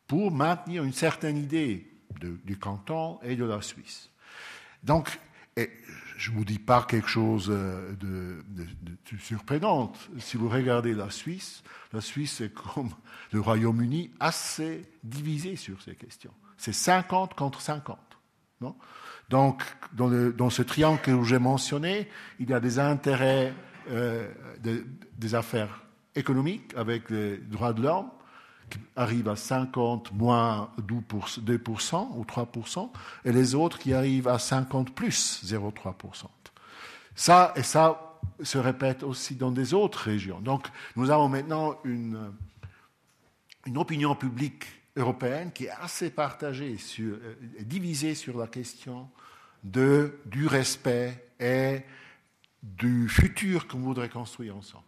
S5: Pour maintenir une certaine idée du canton et de la Suisse. Donc, je ne vous dis pas quelque chose euh, de, surprenant. Si vous regardez la Suisse, la Suisse est comme le Royaume-Uni assez divisé sur ces questions. C'est 50 contre 50. Non? Donc, dans, dans, ce triangle que j'ai mentionné, il y a des intérêts, euh, des affaires économiques avec les droits de l'homme, arrivent à 50 moins 2% ou 3%, et les autres qui arrivent à 50 plus 0,3%. Ça, et ça se répète aussi dans des autres régions. Donc, nous avons maintenant une, opinion publique européenne qui est assez partagée, sur, euh, divisée sur la question du respect et du futur qu'on voudrait construire ensemble.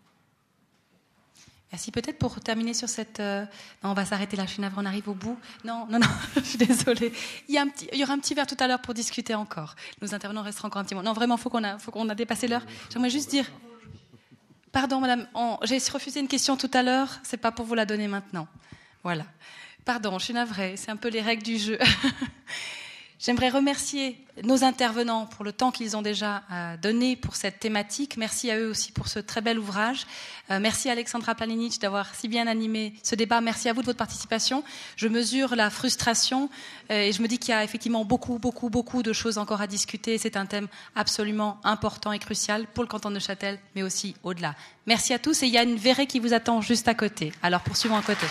S1: Merci. Peut-être pour terminer sur cette. Euh, non, on va s'arrêter là, je suis on arrive au bout. Non, non, non, je suis désolée. Il y, a un petit, il y aura un petit verre tout à l'heure pour discuter encore. Nos intervenants resteront encore un petit moment. Non, vraiment, il faut qu'on a, faut qu'on a dépassé l'heure. J'aimerais juste dire. Pardon, madame, j'ai refusé une question tout à l'heure, c'est pas pour vous la donner maintenant. Voilà. Pardon, je suis navrée, c'est un peu les règles du jeu. J'aimerais remercier nos intervenants pour le temps qu'ils ont déjà euh, donné pour cette thématique. Merci à eux aussi pour ce très bel ouvrage. Euh, merci à Alexandra Planinic d'avoir si bien animé ce débat. Merci à vous de votre participation. Je mesure la frustration euh, et je me dis qu'il y a effectivement beaucoup, beaucoup, beaucoup de choses encore à discuter. C'est un thème absolument important et crucial pour le canton de Châtel, mais aussi au-delà. Merci à tous et il y a une verrée qui vous attend juste à côté. Alors poursuivons à côté.